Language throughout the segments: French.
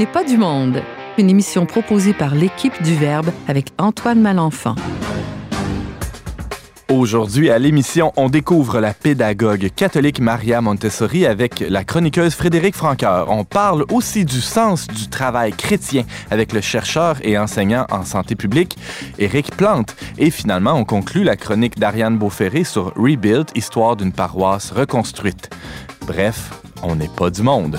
n'est pas du monde, une émission proposée par l'équipe du Verbe avec Antoine Malenfant. Aujourd'hui, à l'émission, on découvre la pédagogue catholique Maria Montessori avec la chroniqueuse Frédéric Franqueur. On parle aussi du sens du travail chrétien avec le chercheur et enseignant en santé publique Éric Plante. Et finalement, on conclut la chronique d'Ariane Beauferré sur Rebuild, histoire d'une paroisse reconstruite. Bref, on n'est pas du monde.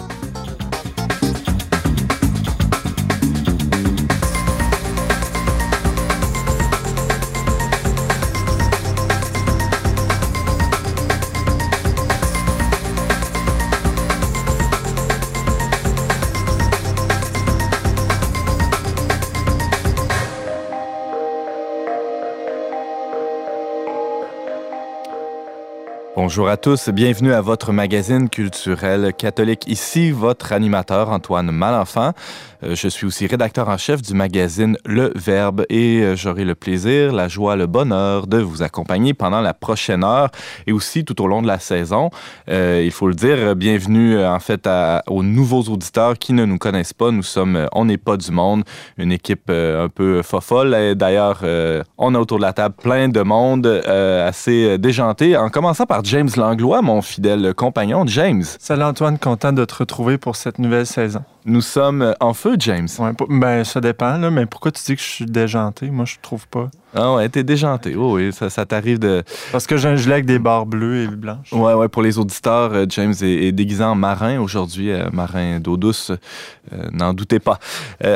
Bonjour à tous, bienvenue à votre magazine culturel catholique. Ici, votre animateur Antoine Malenfant. Euh, je suis aussi rédacteur en chef du magazine Le Verbe et euh, j'aurai le plaisir, la joie, le bonheur de vous accompagner pendant la prochaine heure et aussi tout au long de la saison. Euh, il faut le dire, bienvenue en fait aux nouveaux auditeurs qui ne nous connaissent pas. Nous sommes On n'est pas du monde, une équipe un peu fofolle. D'ailleurs, on a autour de la table plein de monde assez déjanté, en commençant par James Langlois, mon fidèle compagnon. James. Salut Antoine, content de te retrouver pour cette nouvelle saison. Nous sommes en feu, James. Ouais, ben, ça dépend, là, mais pourquoi tu dis que je suis déjanté? Moi, je trouve pas. Ah ouais, t'es déjanté. Oh oui, ça, ça t'arrive de. Parce que j'ai un gilet avec des barres bleues et blanches. Ouais, ouais, pour les auditeurs, euh, James est, déguisé en marin aujourd'hui, euh, marin d'eau douce. Euh, n'en doutez pas.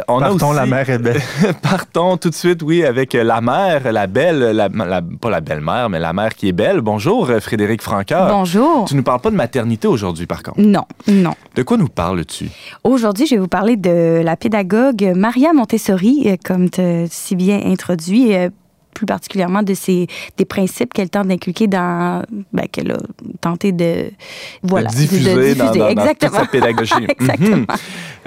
on Partons, a aussi... la mer est belle. Partons tout de suite, oui, avec la mère, la belle, la, pas la belle-mère, mais la mère qui est belle. Bonjour, Frédéric Francoeur. Bonjour. Tu nous parles pas de maternité aujourd'hui, par contre. Non, non. De quoi nous parles-tu? Aujourd'hui, je vais vous parler de la pédagogue Maria Montessori, comme tu si bien introduit plus particulièrement de ces des principes qu'elle tente d'inculquer dans ben, qu'elle a tenté de voilà diffuser, dans, sa pédagogie. Exactement. Mm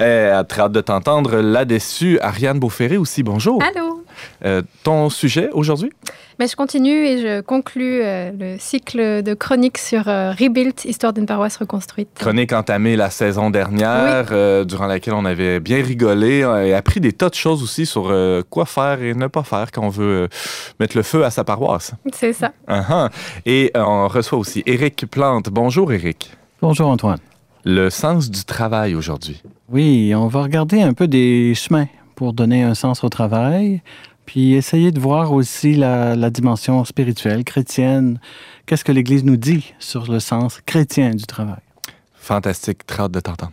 hâte de t'entendre là-dessus. Ariane Beauferré aussi, bonjour. Allô. Euh, ton sujet aujourd'hui? Mais je continue et je conclus euh, le cycle de chroniques sur euh, Rebuild, histoire d'une paroisse reconstruite. Chronique entamée la saison dernière, durant laquelle on avait bien rigolé et appris des tas de choses aussi sur quoi faire et ne pas faire quand on veut mettre le feu à sa paroisse. C'est ça. Uh-huh. Et on reçoit aussi Éric Plante. Bonjour Éric. Bonjour Antoine. Le sens du travail aujourd'hui. Oui, on va regarder un peu des chemins pour donner un sens au travail, puis essayer de voir aussi la, dimension spirituelle, chrétienne. Qu'est-ce que l'Église nous dit sur le sens chrétien du travail? Fantastique, très hâte de t'entendre.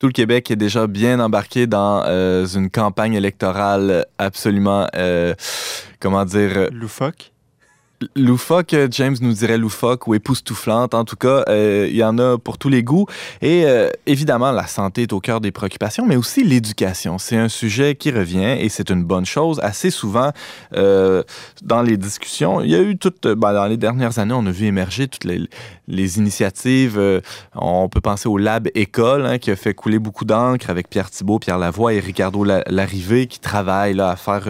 Tout le Québec est déjà bien embarqué dans euh, une campagne électorale absolument, euh, comment dire... Loufoque. Loufoque, James nous dirait loufoque ou époustouflante. En tout cas, euh, il y en a pour tous les goûts. Et euh, évidemment, la santé est au cœur des préoccupations, mais aussi l'éducation. C'est un sujet qui revient et c'est une bonne chose. Assez souvent, euh, dans les discussions, il y a eu toutes, ben, dans les dernières années, on a vu émerger toutes les, initiatives. on peut penser au Lab École, hein, qui a fait couler beaucoup d'encre avec Pierre Thibault, Pierre Lavoie et Ricardo Larrivé, qui travaillent à faire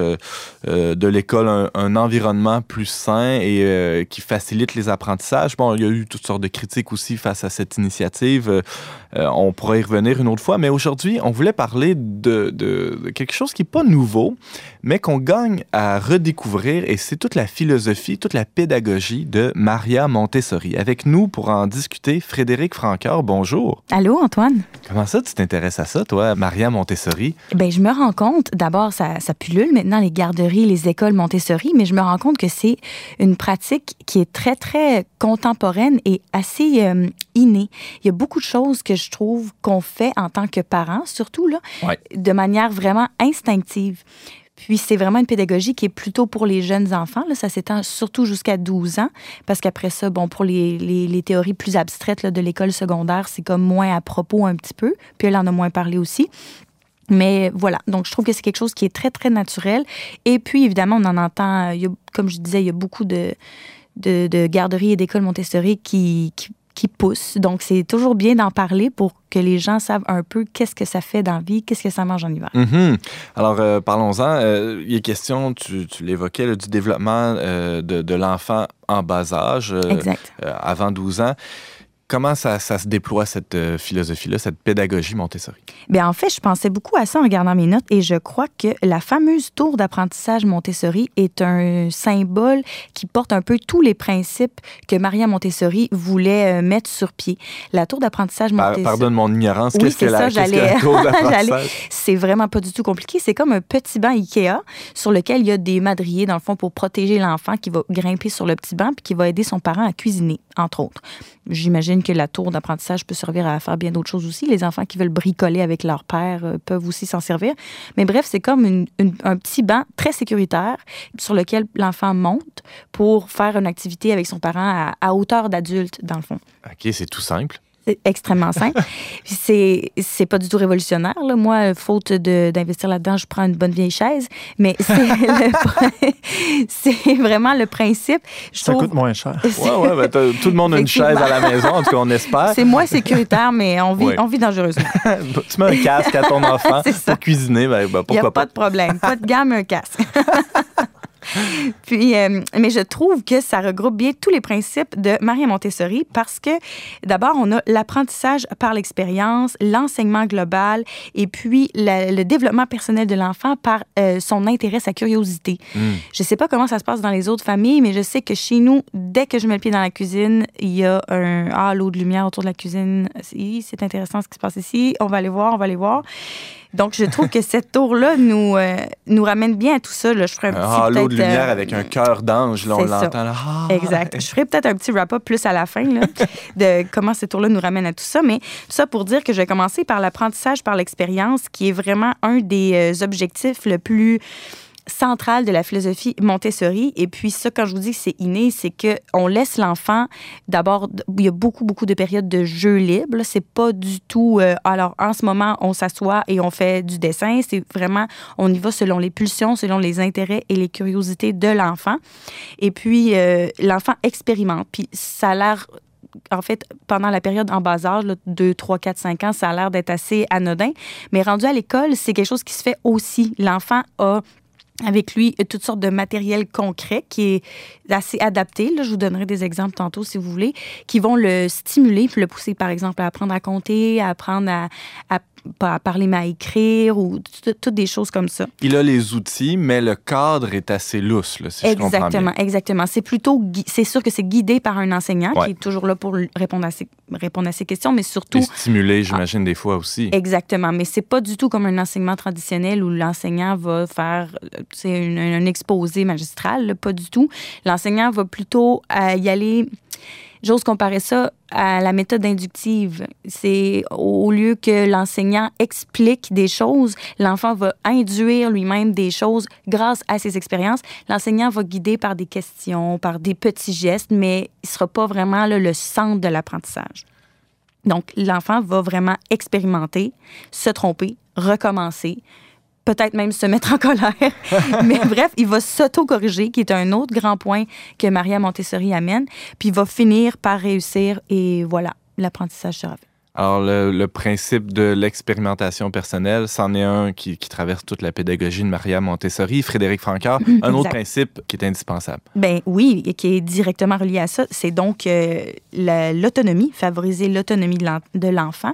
de l'école un environnement plus sain et euh, qui facilite les apprentissages. Bon, il y a eu toutes sortes de critiques aussi face à cette initiative. Euh, euh, on pourrait y revenir une autre fois, mais aujourd'hui, on voulait parler de, de, quelque chose qui n'est pas nouveau, mais qu'on gagne à redécouvrir, et c'est toute la philosophie, toute la pédagogie de Maria Montessori. Avec nous pour en discuter, Frédéric Francoeur, bonjour. Allô, Antoine. Comment ça, tu t'intéresses à ça, toi, Maria Montessori? Ben, je me rends compte, d'abord, ça, ça pullule maintenant les garderies, les écoles Montessori, mais je me rends compte que c'est une pratique qui est très, très contemporaine et assez euh, innée. Il y a beaucoup de choses que je trouve qu'on fait en tant que parents, surtout, là, de manière vraiment instinctive. Puis c'est vraiment une pédagogie qui est plutôt pour les jeunes enfants. Là. Ça s'étend surtout jusqu'à 12 ans, parce qu'après ça, bon, pour les, les, théories plus abstraites là, de l'école secondaire, c'est comme moins à propos un petit peu. Puis elle en a moins parlé aussi. Mais voilà, donc je trouve que c'est quelque chose qui est très, très naturel. Et puis, évidemment, on en entend, il y a, comme je disais, il y a beaucoup de, de, de garderies et d'écoles Montessori qui, qui poussent. Donc, c'est toujours bien d'en parler pour que les gens savent un peu qu'est-ce que ça fait dans la vie, qu'est-ce que ça mange en hiver. Mhm. Alors, euh, parlons-en. Euh, il est question, tu, tu l'évoquais, du développement euh, de, de l'enfant en bas âge, euh, Exact. avant 12 ans. Comment ça, ça se déploie, cette euh, philosophie-là, cette pédagogie Montessori? Bien, en fait, je pensais beaucoup à ça en regardant mes notes et je crois que la fameuse tour d'apprentissage Montessori est un symbole qui porte un peu tous les principes que Maria Montessori voulait euh, mettre sur pied. La tour d'apprentissage Par- Montessori. pardonne mon ignorance. Oui, Qu'est-ce que c'est la, ça, qu'est-ce que la tour d'apprentissage? C'est vraiment pas du tout compliqué. C'est comme un petit banc Ikea sur lequel il y a des madriers, dans le fond, pour protéger l'enfant qui va grimper sur le petit banc puis qui va aider son parent à cuisiner, entre autres. J'imagine que la tour d'apprentissage peut servir à faire bien d'autres choses aussi. Les enfants qui veulent bricoler avec leur père euh, peuvent aussi s'en servir. Mais bref, c'est comme un petit banc très sécuritaire sur lequel l'enfant monte pour faire une activité avec son parent à, à hauteur d'adulte, dans le fond. OK, c'est tout simple. Extrêmement simple. Puis c'est c'est pas du tout révolutionnaire. Là. Moi, faute de- d'investir là-dedans, je prends une bonne vieille chaise. Mais c'est le- c'est vraiment le principe. Je Ça trouve- coûte moins cher. Ouais, ouais, ben, tout le monde a une chaise à la maison, en tout cas, on espère. C'est moins sécuritaire, mais on vit, Oui. on vit dangereusement. tu mets un casque à ton enfant ça. pour cuisiner, ben, ben, Il n'y a pourquoi pas pas? de problème. Pas de gamme, un casque. Puis, euh, mais je trouve que ça regroupe bien tous les principes de Maria Montessori parce que d'abord, on a l'apprentissage par l'expérience, l'enseignement global et puis la- le développement personnel de l'enfant par euh, son intérêt, sa curiosité. Hmm. Je sais pas comment ça se passe dans les autres familles, mais je sais que chez nous, dès que je mets le pied dans la cuisine, il y a un halo de lumière autour de la cuisine. Si, C'est intéressant ce qui se passe ici. On va aller voir, on va aller voir. Donc, je trouve que cette tour-là nous, euh, nous ramène bien à tout ça. Là. Je ferais un petit Un halo de peut-être, lumière euh, avec un cœur d'ange, là, on l'entend. là. Ah! Exact. Je ferai peut-être un petit wrap-up plus à la fin là, de comment ce tour-là nous ramène à tout ça. Mais tout ça pour dire que je vais commencer par l'apprentissage par l'expérience, qui est vraiment un des euh, objectifs le plus central de la philosophie Montessori. Et puis ça, quand je vous dis que c'est inné, c'est que on laisse l'enfant, d'abord, il y a beaucoup, beaucoup de périodes de jeu libre. C'est pas du tout, euh, alors en ce moment, on s'assoit et on fait du dessin. C'est vraiment, on y va selon les pulsions, selon les intérêts et les curiosités de l'enfant. Et puis, euh, l'enfant expérimente. Puis ça a l'air en fait, pendant la période en bas âge, là, 2, 3, 4, 5 ans, ça a l'air d'être assez anodin. Mais rendu à l'école, c'est quelque chose qui se fait aussi. L'enfant a avec lui toutes sortes de matériel concret qui est assez adapté. Là, je vous donnerai des exemples tantôt si vous voulez, qui vont le stimuler, puis le pousser par exemple à apprendre à compter, à apprendre à, à, pas à parler mais à écrire ou tout- toutes des choses comme ça. Il a les outils, mais le cadre est assez lousse, là, si je comprends bien. Exactement, exactement. C'est plutôt, c'est sûr que c'est guidé par un enseignant Ouais. qui est toujours là pour répondre à ses, répondre à ses questions, mais surtout Et stimuler, j'imagine, des fois aussi. Exactement, mais c'est pas du tout comme un enseignement traditionnel où l'enseignant va faire c'est un exposé magistral, là, pas du tout. L'enseignant va plutôt euh, y aller. J'ose comparer ça à la méthode inductive. C'est au lieu que l'enseignant explique des choses, l'enfant va induire lui-même des choses grâce à ses expériences. L'enseignant va guider par des questions, par des petits gestes, mais il sera pas vraiment le centre de l'apprentissage. Donc, l'enfant va vraiment expérimenter, se tromper, recommencer, peut-être même se mettre en colère. Mais bref, il va s'auto-corriger, qui est un autre grand point que Maria Montessori amène. Puis il va finir par réussir et voilà, l'apprentissage sera fait. Alors, le, le principe de l'expérimentation personnelle, c'en est un qui, qui traverse toute la pédagogie de Maria Montessori. Frédéric Francard, un autre principe qui est indispensable. Ben oui, et qui est directement relié à ça, c'est donc euh, la- l'autonomie, favoriser l'autonomie de l'enfant.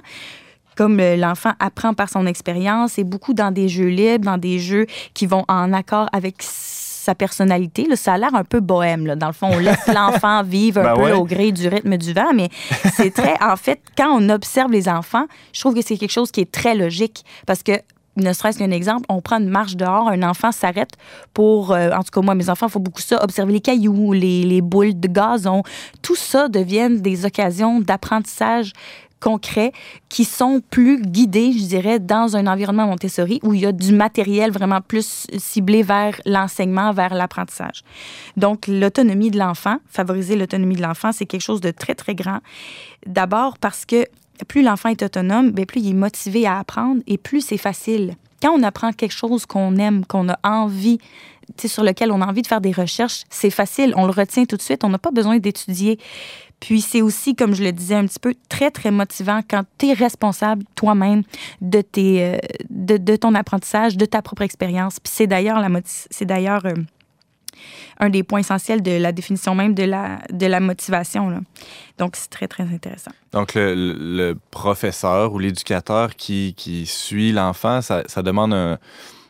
Comme euh, l'enfant apprend par son expérience, et beaucoup dans des jeux libres, dans des jeux qui vont en accord avec sa personnalité. Là, ça a l'air un peu bohème. Là. Dans le fond, on laisse l'enfant vivre un Ben peu ouais. au gré du rythme du vent, mais c'est très... En fait, quand on observe les enfants, je trouve que c'est quelque chose qui est très logique parce que ne serait-ce qu'un exemple, on prend une marche dehors, un enfant s'arrête pour, euh, en tout cas moi, mes enfants font beaucoup ça, observer les cailloux, les, les boules de gazon. Tout ça deviennent des occasions d'apprentissage concrets qui sont plus guidés, je dirais, dans un environnement Montessori où il y a du matériel vraiment plus ciblé vers l'enseignement, vers l'apprentissage. Donc, l'autonomie de l'enfant, favoriser l'autonomie de l'enfant, c'est quelque chose de très, très grand. D'abord parce que plus l'enfant est autonome, bien, plus il est motivé à apprendre et plus c'est facile. Quand on apprend quelque chose qu'on aime, qu'on a envie, sur lequel on a envie de faire des recherches, c'est facile, on le retient tout de suite, on n'a pas besoin d'étudier. Puis c'est aussi, comme je le disais un petit peu, très, très motivant quand tu es responsable toi-même de, tes, euh, de, de, ton apprentissage, de ta propre expérience. Puis c'est d'ailleurs, la c'est d'ailleurs euh, un des points essentiels de la définition même de la, de la motivation. Donc, c'est très, très intéressant. Donc, le, professeur ou l'éducateur qui, qui suit l'enfant, ça, demande un,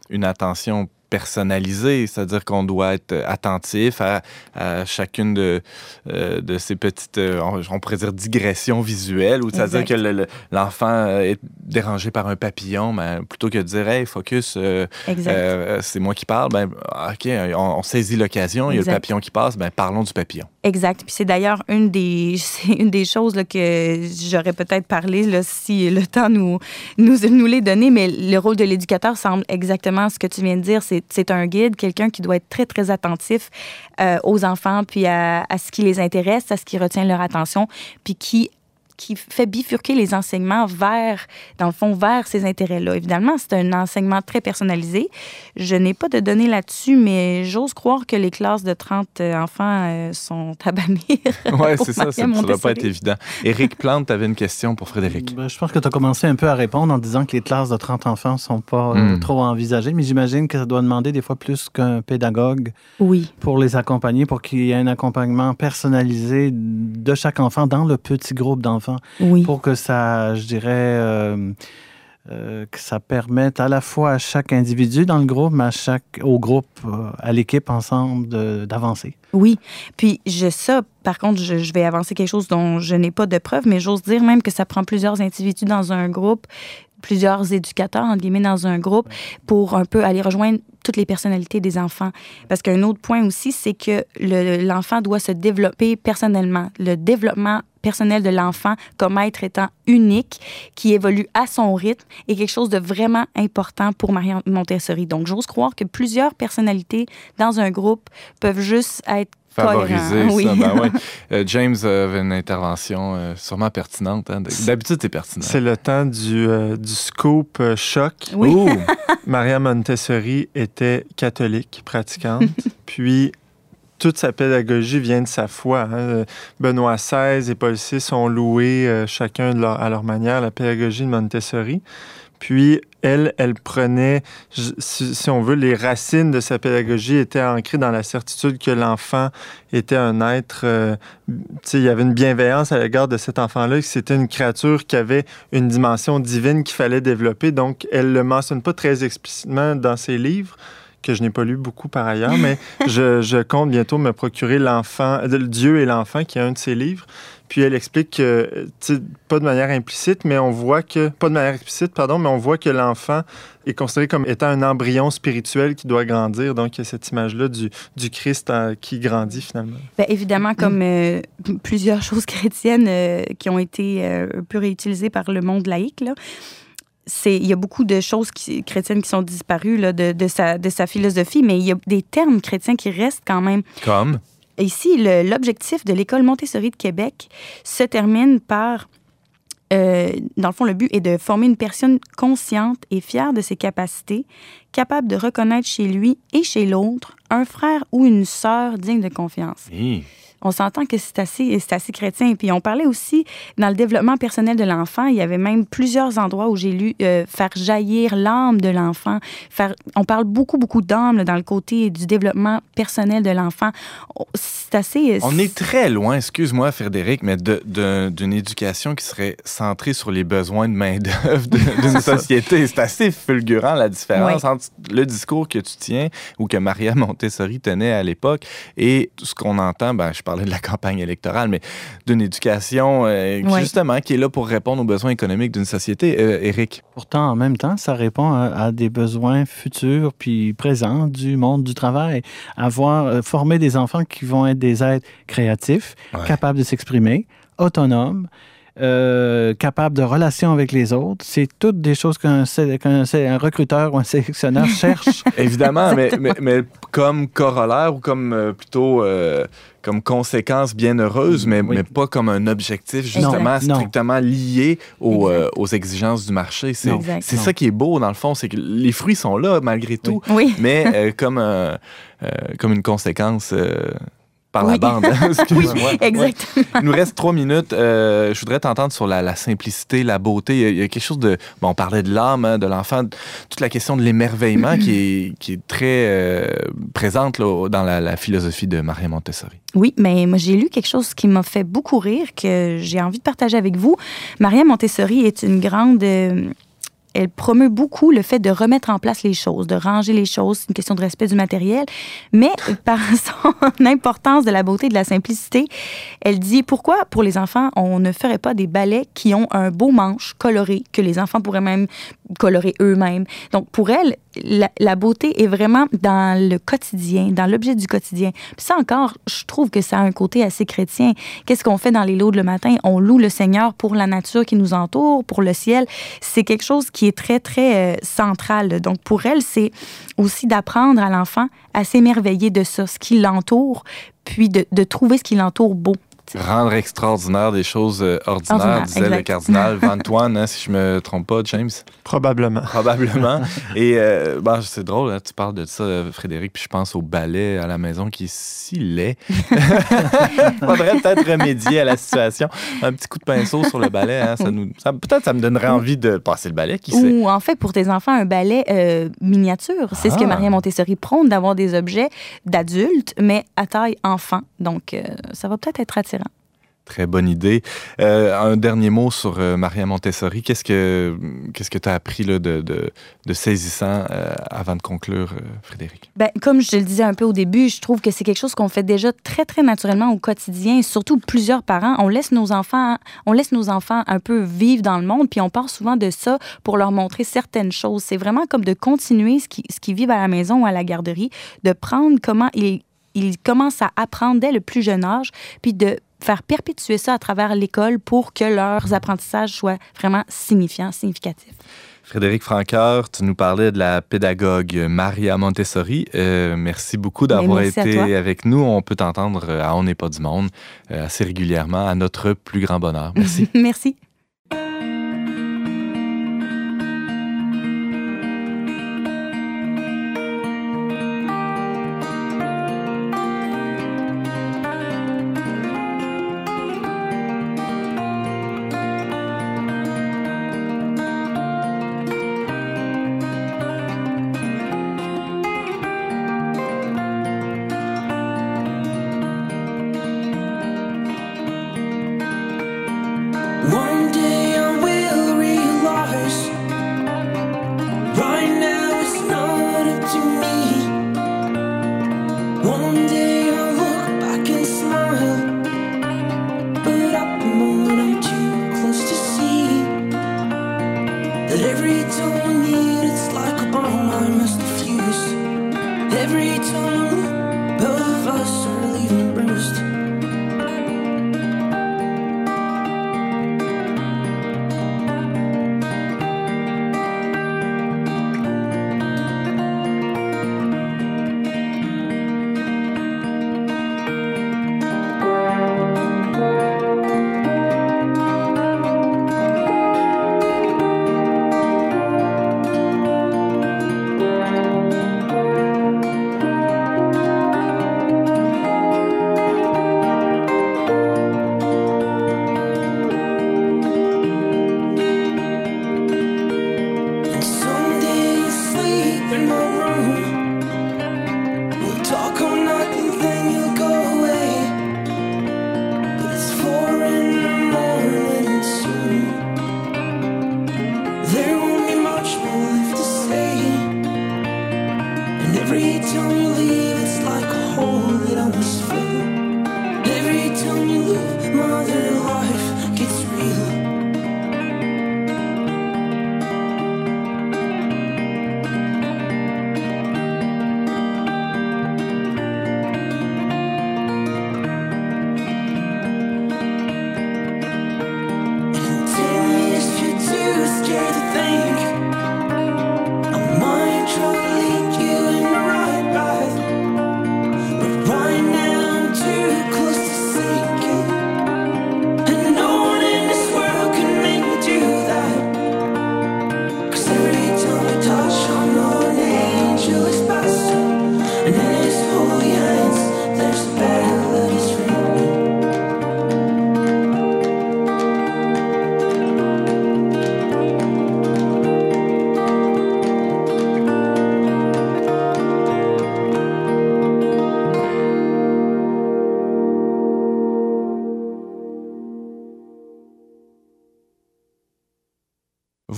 une attention personnalisé, c'est-à-dire qu'on doit être attentif à, à chacune de, euh, de ces petites, euh, on pourrait dire, digressions visuelles, ou c'est-à-dire que l'enfant est dérangé par un papillon, ben, plutôt que de dire, hey, focus, euh, euh c'est moi qui parle, ben, OK, on, on saisit l'occasion, il y a le papillon qui passe, ben, parlons du papillon. Exact. Puis c'est d'ailleurs une des, une des choses là, que j'aurais peut-être parlé là, si le temps nous, nous, nous l'est donné, mais le rôle de l'éducateur semble exactement ce que tu viens de dire, c'est c'est un guide, quelqu'un qui doit être très, très attentif euh, aux enfants, puis à, à, ce qui les intéresse, à ce qui retient leur attention, puis qui qui fait bifurquer les enseignements vers, dans le fond, vers ces intérêts-là. Évidemment, c'est un enseignement très personnalisé. Je n'ai pas de données là-dessus, mais j'ose croire que les classes de 30 euh, enfants euh, sont à bannir. Oui, c'est ça, ça ne doit pas être évident. Éric Plante, tu avais une question pour Frédéric. Ben, je pense que tu as commencé un peu à répondre en disant que les classes de 30 enfants ne sont pas euh, hmm. trop envisagées, mais j'imagine que ça doit demander des fois plus qu'un pédagogue oui. pour les accompagner, pour qu'il y ait un accompagnement personnalisé de chaque enfant dans le petit groupe d'enfants oui. pour que ça, je dirais, euh, euh, que ça permette à la fois à chaque individu dans le groupe, mais à chaque, au groupe, euh, à l'équipe ensemble d'avancer. Oui. Puis, je, ça, par contre, je, je, vais avancer quelque chose dont je n'ai pas de preuve, mais j'ose dire même que ça prend plusieurs individus dans un groupe plusieurs éducateurs, en guillemets, dans un groupe pour un peu aller rejoindre toutes les personnalités des enfants. Parce qu'un autre point aussi, c'est que l'enfant doit se développer personnellement. Le développement personnel de l'enfant comme être étant unique, qui évolue à son rythme, est quelque chose de vraiment important pour Marie Montessori. Donc, j'ose croire que plusieurs personnalités dans un groupe peuvent juste être favoriser ça. Ben ouais. euh, James avait une intervention euh, sûrement pertinente. Hein. D'habitude, c'est pertinent. C'est le temps du, euh, du scoop choc. Oui. Maria Montessori était catholique, pratiquante. puis toute sa pédagogie vient de sa foi. Hein. Benoît XVI et Paul VI ont loué chacun de leur, à leur manière la pédagogie de Montessori. Puis elle, elle prenait, si, on veut, les racines de sa pédagogie étaient ancrées dans la certitude que l'enfant était un être, euh, il y avait une bienveillance à l'égard de cet enfant-là, que c'était une créature qui avait une dimension divine qu'il fallait développer. Donc, elle le mentionne pas très explicitement dans ses livres que je n'ai pas lu beaucoup par ailleurs, mais je, je, compte bientôt me procurer l'enfant, Dieu et l'enfant, qui est un de ses livres. Puis elle explique que, pas de manière implicite, mais on voit que, pas de manière explicite, pardon, mais on voit que l'enfant est considéré comme étant un embryon spirituel qui doit grandir. Donc, il y a cette image-là du, du Christ euh, qui grandit finalement. Bien, évidemment, comme euh, plusieurs choses chrétiennes euh, qui ont été un peu réutilisées par le monde laïque, là, il y a beaucoup de choses qui, chrétiennes qui sont disparues là, de, de, sa, de sa philosophie, mais il y a des termes chrétiens qui restent quand même. Comme? Ici, l'objectif de l'École Montessori de Québec se termine par, euh, dans le fond, le but est de former une personne consciente et fière de ses capacités, capable de reconnaître chez lui et chez l'autre un frère ou une sœur digne de confiance on s'entend que c'est assez, c'est assez chrétien. Puis on parlait aussi dans le développement personnel de l'enfant, il y avait même plusieurs endroits où j'ai lu euh, faire jaillir l'âme de l'enfant. Faire, on parle beaucoup, beaucoup d'âme dans le côté du développement personnel de l'enfant. C'est assez... Euh, on est très loin, excuse-moi Frédéric, mais d'une éducation qui serait centrée sur les besoins de main-d'œuvre d'une société. C'est assez fulgurant la différence entre le discours que tu tiens ou que Maria Montessori tenait à l'époque et ce qu'on entend, ben, je parler de la campagne électorale, mais d'une éducation euh, justement qui est là pour répondre aux besoins économiques d'une société. Euh, Éric? Pourtant, en même temps, ça répond à, des besoins futurs puis présents du monde du travail. Avoir euh, formé des enfants qui vont être des êtres créatifs, capables de s'exprimer, autonomes, euh, capable de relation avec les autres. C'est toutes des choses qu'un un recruteur ou un sélectionneur cherche. Évidemment, mais, mais, comme corollaire ou comme euh, plutôt euh, comme conséquence bien heureuse, mais, mais pas comme un objectif justement strictement lié aux, aux, exigences du marché. C'est ça qui est beau dans le fond, c'est que les fruits sont là malgré tout, mais comme, comme une conséquence par la bande. Hein, excuse-moi. exactement. Il nous reste trois minutes. Euh, je voudrais t'entendre sur la, simplicité, la beauté. Il y, a, quelque chose de... Bon, on parlait de l'âme, hein, de l'enfant, toute la question de l'émerveillement qui, est, qui est très euh, présente dans la, philosophie de Maria Montessori. Oui, mais moi, j'ai lu quelque chose qui m'a fait beaucoup rire, que j'ai envie de partager avec vous. Maria Montessori est une grande... Euh, elle promeut beaucoup le fait de remettre en place les choses, de ranger les choses. C'est une question de respect du matériel. Mais par son importance de la beauté et de la simplicité, elle dit pourquoi pour les enfants, on ne ferait pas des balais qui ont un beau manche coloré, que les enfants pourraient même colorer eux-mêmes? Donc pour elle, la, beauté est vraiment dans le quotidien, dans l'objet du quotidien. Puis ça encore, je trouve que ça a un côté assez chrétien. Qu'est-ce qu'on fait dans les lots le matin? On loue le Seigneur pour la nature qui nous entoure, pour le ciel. C'est quelque chose qui très, très euh, central. Donc pour elle, c'est aussi d'apprendre à l'enfant à s'émerveiller de ce qui l'entoure, puis de trouver ce qui l'entoure beau. Rendre extraordinaire des choses euh, ordinaires, disait le cardinal Vantoine, hein, si je me trompe pas, James? Probablement. Probablement. Et euh, bah, c'est drôle, hein, tu parles de ça, Frédéric, puis je pense au ballet à la maison qui est si laid. Faudrait peut-être remédier à la situation. Un petit coup de pinceau sur le ballet, hein, ça nous, peut-être ça me donnerait envie de passer le ballet, qui sait? Ou en fait, pour tes enfants, un ballet euh, miniature. C'est ce que ah. Maria Montessori prône, d'avoir des objets d'adultes, mais à taille enfant. Donc, ça va peut-être être attirant Très bonne idée. Euh, un dernier mot sur euh, Maria Montessori. Qu'est-ce que qu'est-ce que tu as appris là, de, saisissant euh, avant de conclure, Frédéric? Ben, comme je le disais un peu au début, je trouve que c'est quelque chose qu'on fait déjà très, très naturellement au quotidien. Surtout plusieurs parents, on laisse nos enfants, on laisse nos enfants un peu vivre dans le monde, puis on part souvent de ça pour leur montrer certaines choses. C'est vraiment comme de continuer ce qu'ils ce qui vivent à la maison ou à la garderie, de prendre comment ils ils commencent à apprendre dès le plus jeune âge, puis de faire perpétuer ça à travers l'école pour que leurs apprentissages soient vraiment signifiants, significatifs. Frédéric Francoeur, tu nous parlais de la pédagogue Maria Montessori. Euh, merci beaucoup d'avoir été avec nous. On peut t'entendre à On n'est pas du monde euh, assez régulièrement à notre plus grand bonheur. Merci. merci.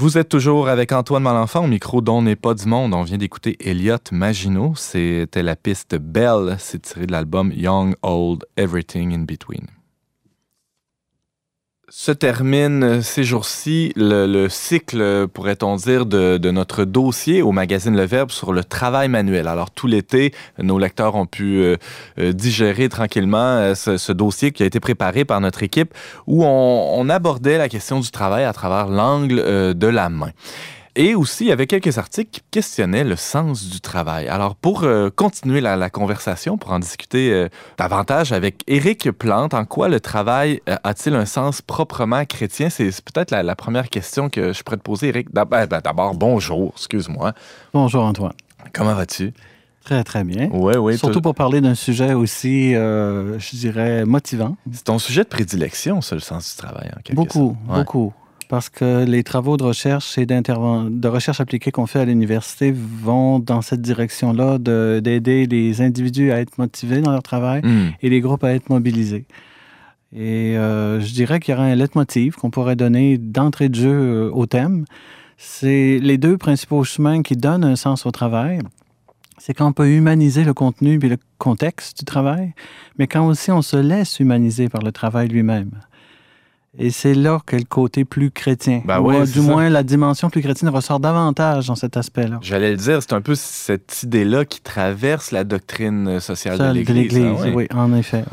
Vous êtes toujours avec Antoine Malenfant au micro dont n'est pas du monde. On vient d'écouter Elliot Maginot. C'était la piste Belle. C'est tiré de l'album Young, Old, Everything in Between se termine ces jours-ci le, cycle, pourrait-on dire, de, notre dossier au magazine Le Verbe sur le travail manuel. Alors tout l'été, nos lecteurs ont pu euh, euh, digérer tranquillement euh, ce, dossier qui a été préparé par notre équipe où on, on abordait la question du travail à travers l'angle de la main. Et aussi, il y avait quelques articles qui questionnaient le sens du travail. Alors, pour euh, continuer la, conversation, pour en discuter euh, davantage avec Éric Plante, en quoi le travail euh, a-t-il un sens proprement chrétien? C'est peut-être la, première question que je pourrais te poser, Éric. Ben, d'abord, bonjour, excuse-moi. Bonjour, Antoine. Comment vas-tu? Très, très bien. Oui, oui. Surtout pour parler d'un sujet aussi, je dirais, motivant. C'est ton sujet de prédilection, ça, le sens du travail, en quelque Beaucoup, beaucoup parce que les travaux de recherche et de recherche appliquée qu'on fait à l'université vont dans cette direction-là d'aider les individus à être motivés dans leur travail hmm. et les groupes à être mobilisés. Et euh, je dirais qu'il y aurait un leitmotiv qu'on pourrait donner d'entrée de jeu euh, au thème. C'est les deux principaux chemins qui donnent un sens au travail. C'est quand on peut humaniser le contenu et le contexte du travail, mais quand aussi on se laisse humaniser par le travail lui-même. Et c'est là que le côté plus chrétien, ben ou du moins la dimension plus chrétienne ressort davantage dans cet aspect-là. J'allais le dire, c'est un peu cette idée-là qui traverse la doctrine sociale de l'Église. Hein, oui. en effet.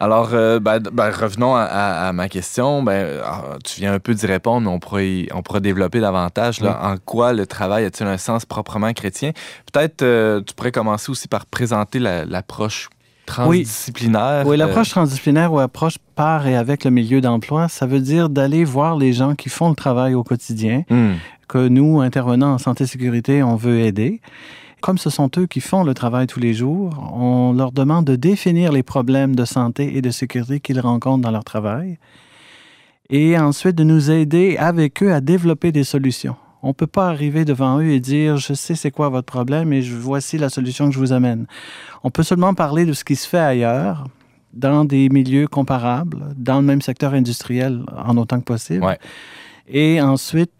Alors, euh, ben, ben, revenons à, ma question. Ben, ah, tu viens un peu d'y répondre, mais on pourrait, on pourrait développer davantage. Là, En quoi le travail a-t-il un sens proprement chrétien? Peut-être euh, tu pourrais commencer aussi par présenter l'approche transdisciplinaire. Oui, l'approche transdisciplinaire ou approche par et avec le milieu d'emploi, ça veut dire d'aller voir les gens qui font le travail au quotidien, hmm. que nous, intervenants en santé-sécurité, on veut aider. Comme ce sont eux qui font le travail tous les jours, on leur demande de définir les problèmes de santé et de sécurité qu'ils rencontrent dans leur travail et ensuite de nous aider avec eux à développer des solutions. On ne peut pas arriver devant eux et dire je sais c'est quoi votre problème et voici la solution que je vous amène. On peut seulement parler de ce qui se fait ailleurs, dans des milieux comparables, dans le même secteur industriel en autant que possible. Et ensuite,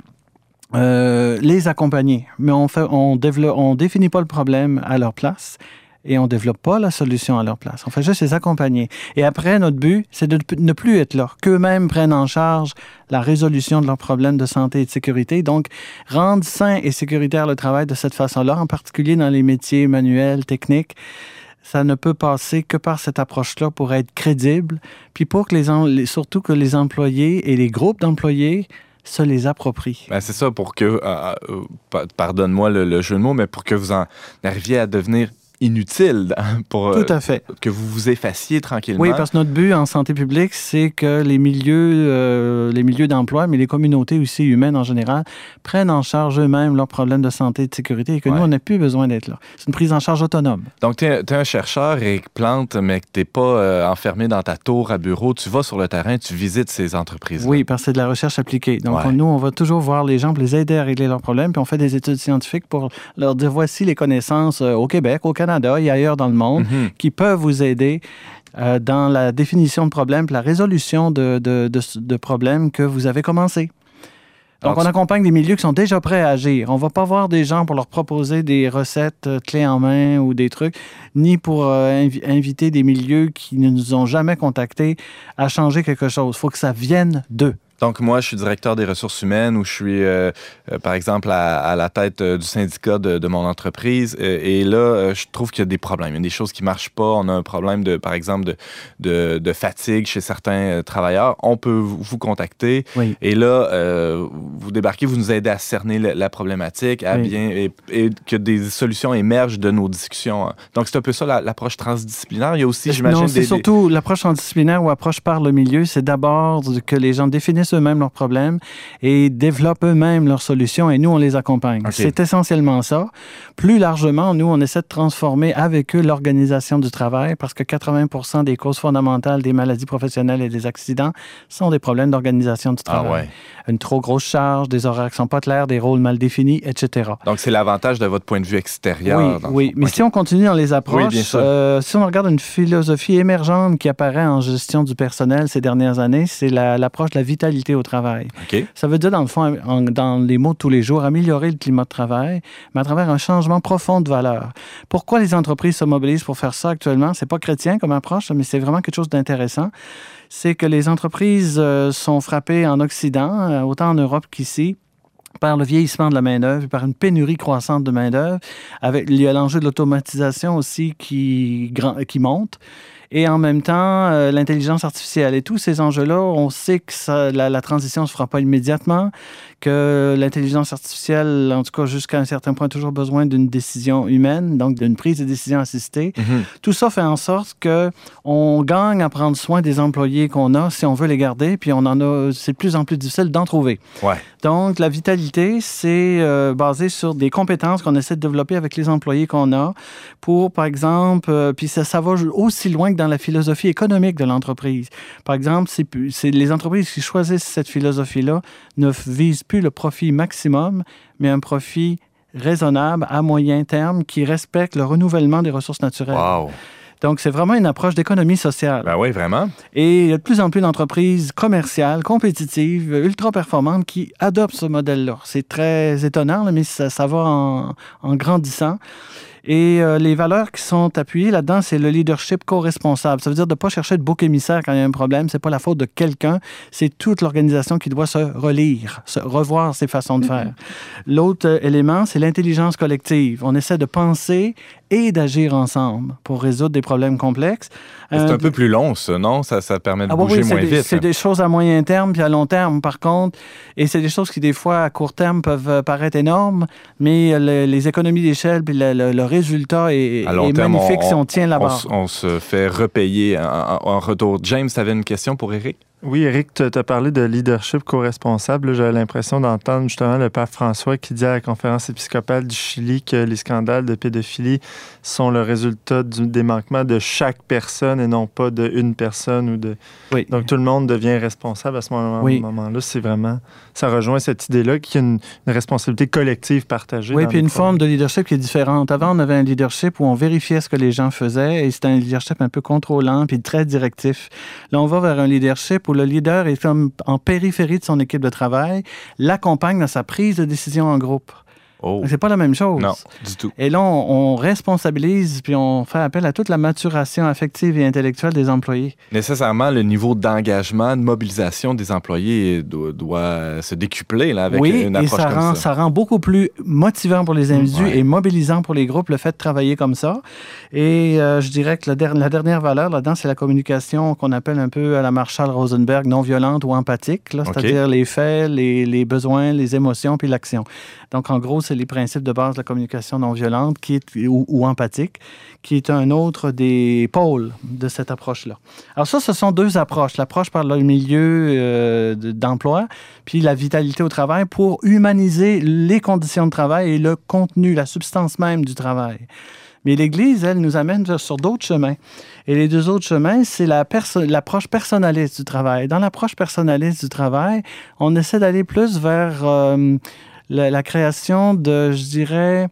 euh, les accompagner. Mais on ne on, on définit pas le problème à leur place et on ne développe pas la solution à leur place. On fait juste les accompagner. Et après, notre but, c'est de ne plus être là, qu'eux-mêmes prennent en charge la résolution de leurs problèmes de santé et de sécurité. Donc, rendre sain et sécuritaire le travail de cette façon-là, en particulier dans les métiers manuels, techniques, ça ne peut passer que par cette approche-là pour être crédible, puis pour que les, surtout que les employés et les groupes d'employés se les approprient. Ben c'est ça, pour que, euh, euh, pardonne-moi le, le, jeu de mots, mais pour que vous en arriviez à devenir inutile pour Tout à fait. que vous vous effaciez tranquillement. Oui, parce que notre but en santé publique, c'est que les milieux, euh, les milieux d'emploi, mais les communautés aussi humaines en général, prennent en charge eux-mêmes leurs problèmes de santé et de sécurité et que nous, on n'a plus besoin d'être là. C'est une prise en charge autonome. Donc, tu es, un chercheur, et Plante, mais que tu n'es pas euh, enfermé dans ta tour à bureau. Tu vas sur le terrain, tu visites ces entreprises. Oui, parce que c'est de la recherche appliquée. Donc, nous, on va toujours voir les gens pour les aider à régler leurs problèmes, puis on fait des études scientifiques pour leur dire voici les connaissances euh, au Québec, au Canada, Canada et ailleurs dans le monde mhm. qui peuvent vous aider euh, dans la définition de problèmes, la résolution de, de, de, problèmes que vous avez commencé. Donc, on accompagne des milieux qui sont déjà prêts à agir. On ne va pas voir des gens pour leur proposer des recettes euh, clés en main ou des trucs, ni pour euh, inviter des milieux qui ne nous ont jamais contactés à changer quelque chose. Il faut que ça vienne d'eux. Donc, moi, je suis directeur des ressources humaines ou je suis, euh, euh, par exemple, à, la tête euh, du syndicat de, mon entreprise. et là, je trouve qu'il y a des problèmes. Il y a des choses qui ne marchent pas. On a un problème, de, par exemple, de, de, fatigue chez certains travailleurs. On peut vous contacter. Et là, vous débarquez, vous nous aidez à cerner la, problématique, à bien, et, que des solutions émergent de nos discussions. Donc, c'est un peu ça l'approche transdisciplinaire. Il y a aussi, j'imagine, des... c'est surtout l'approche transdisciplinaire ou approche par le milieu. C'est d'abord que les gens définissent eux-mêmes leurs problèmes et développent eux-mêmes leurs solutions et nous, on les accompagne. C'est essentiellement ça. Plus largement, nous, on essaie de transformer avec eux l'organisation du travail parce que 80 des causes fondamentales des maladies professionnelles et des accidents sont des problèmes d'organisation du ah travail. Une trop grosse charge, des horaires qui sont pas clairs, des rôles mal définis, etc. Donc, c'est l'avantage de votre point de vue extérieur. Oui, oui. mais si on continue dans les approches, euh, si on regarde une philosophie émergente qui apparaît en gestion du personnel ces dernières années, c'est l'approche de la vitalité au travail. Ça veut dire, dans le fond, en- dans les mots de tous les jours, améliorer le climat de travail, mais à travers un changement profond de valeur. Pourquoi les entreprises se mobilisent pour faire ça actuellement? C'est pas chrétien comme approche, mais c'est vraiment quelque chose d'intéressant. C'est que les entreprises euh, sont frappées en Occident, euh, autant en Europe qu'ici, par le vieillissement de la main-d'œuvre, par une pénurie croissante de main-d'œuvre. Avec, il y a l'enjeu de l'automatisation aussi qui monte. Et en même temps, euh, l'intelligence artificielle. Et tous ces enjeux-là, on sait que ça- la, transition se fera pas immédiatement, que l'intelligence artificielle, en tout cas jusqu'à un certain point, a toujours besoin d'une décision humaine, donc d'une prise de décision assistée. Mhm. Tout ça fait en sorte que on gagne à prendre soin des employés qu'on a si on veut les garder, puis on en a, c'est de plus en plus difficile d'en trouver. Ouais. Donc, la vitalité, c'est euh, basé sur des compétences qu'on essaie de développer avec les employés qu'on a pour, par exemple, euh, puis ça, ça va aussi loin que dans la philosophie économique de l'entreprise. Par exemple, c'est les entreprises qui choisissent cette philosophie-là ne visent plus le profit maximum, mais un profit raisonnable à moyen terme qui respecte le renouvellement des ressources naturelles. Wow. Donc, c'est vraiment une approche d'économie sociale. Ben oui, vraiment. Et il y a de plus en plus d'entreprises commerciales, compétitives, ultra performantes qui adoptent ce modèle-là. C'est très étonnant, mais ça, ça va en, en grandissant. Et euh, les valeurs qui sont appuyées là-dedans, c'est le leadership co-responsable. Ça veut dire de ne pas chercher de bouc émissaire quand il y a un problème. C'est pas la faute de quelqu'un. C'est toute l'organisation qui doit se relire, se revoir ses façons de faire. L'autre euh, élément, c'est l'intelligence collective. On essaie de penser et d'agir ensemble pour résoudre des problèmes complexes. C'est Euh, un peu plus long, ça, non? Ça, ça permet de ah bouger oui, moins des, vite. c'est des choses à moyen terme puis à long terme, par contre. Et c'est des choses qui, des fois, à court terme, peuvent euh, paraître énormes, mais le- les économies d'échelle puis le, le- le résultat est, À long est terme, magnifique on- si on tient la On, barre. s- on se fait repayer en retour. James, tu avais une question pour Eric? Oui, Eric, tu as parlé de leadership co-responsable. J'avais l'impression d'entendre justement le pape François qui dit à la conférence épiscopale du Chili que les scandales de pédophilie sont le résultat du, des manquements de chaque personne et non pas de une personne ou de. Oui. Donc tout le monde devient responsable à ce moment- Oui. moment-là. C'est vraiment. Ça rejoint cette idée-là qu'il y a une, une responsabilité collective partagée. Oui, puis une forme de leadership qui est différente. Avant, on avait un leadership où on vérifiait ce que les gens faisaient et c'était un leadership un peu contrôlant puis très directif. Là, on va vers un leadership où le leader est en périphérie de son équipe de travail, l'accompagne dans sa prise de décision en groupe. Oh. C'est pas la même chose. Non, du tout. Et là, on, on responsabilise puis on fait appel à toute la maturation affective et intellectuelle des employés. Nécessairement, le niveau d'engagement, de mobilisation des employés doit, doit se décupler là, avec oui, une et approche ça comme rend, ça. ça rend beaucoup plus motivant pour les individus Ouais. et mobilisant pour les groupes le fait de travailler comme ça. Et euh, je dirais que la, der- la dernière valeur là-dedans, c'est la communication qu'on appelle un peu à la Marshall Rosenberg non violente ou empathique, c'est-à-dire les faits, les, les besoins, les émotions puis l'action. Donc, en gros, c'est les principes de base de la communication non violente qui est, ou, empathique, qui est un autre des pôles de cette approche-là. Alors ça, ce sont deux approches. L'approche par le milieu euh, de- d'emploi, puis la vitalité au travail pour humaniser les conditions de travail et le contenu, la substance même du travail. Mais l'Église, elle, nous amène sur d'autres chemins. Et les deux autres chemins, c'est la perso- l'approche personnaliste du travail. Dans l'approche personnaliste du travail, on essaie d'aller plus vers euh, la, la création de, je dirais,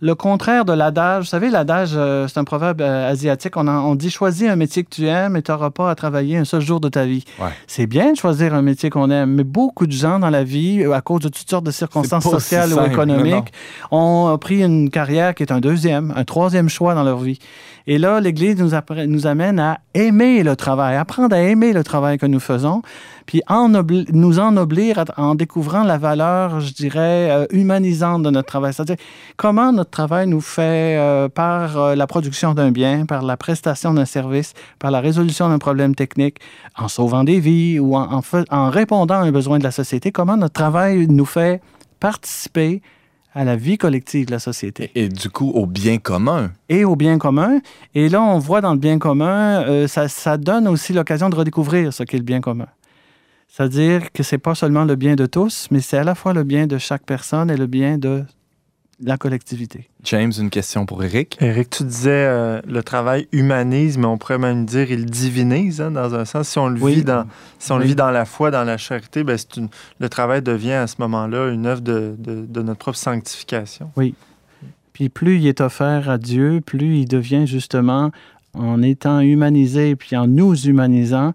le contraire de l'adage. Vous savez, l'adage, euh, c'est un proverbe euh, asiatique. On, en- on dit choisis un métier que tu aimes et tu n'auras pas à travailler un seul jour de ta vie. Ouais. C'est bien de choisir un métier qu'on aime, mais beaucoup de gens dans la vie, à cause de toutes sortes de circonstances sociales ou économiques, ont pris une carrière qui est un deuxième, un troisième choix dans leur vie. Et là, l'Église nous, nous amène à aimer le travail, apprendre à aimer le travail que nous faisons, puis ennobli- nous ennoblir en découvrant la valeur, je dirais, euh, humanisante de notre travail. C'est-à-dire comment notre travail nous fait, euh, par euh, la production d'un bien, par la prestation d'un service, par la résolution d'un problème technique, en sauvant des vies ou en, en fait- en répondant à un besoin de la société, comment notre travail nous fait participer à la vie collective de la société? Et, et du coup, au bien commun. et au bien commun. Et là, on voit dans le bien commun, euh, ça, ça donne aussi l'occasion de redécouvrir ce qu'est le bien commun. C'est-à-dire que c'est pas seulement le bien de tous, mais c'est à la fois le bien de chaque personne et le bien de la collectivité. James, une question pour Eric. Eric, tu disais euh, le travail humanise, mais on pourrait même dire il divinise, hein, dans un sens. Si on le Oui. vit dans, si on le Oui. vit dans la foi, dans la charité, ben, une- le travail devient à ce moment-là une œuvre de, de- de notre propre sanctification. Puis plus il est offert à Dieu, plus il devient justement en étant humanisé puis en nous humanisant,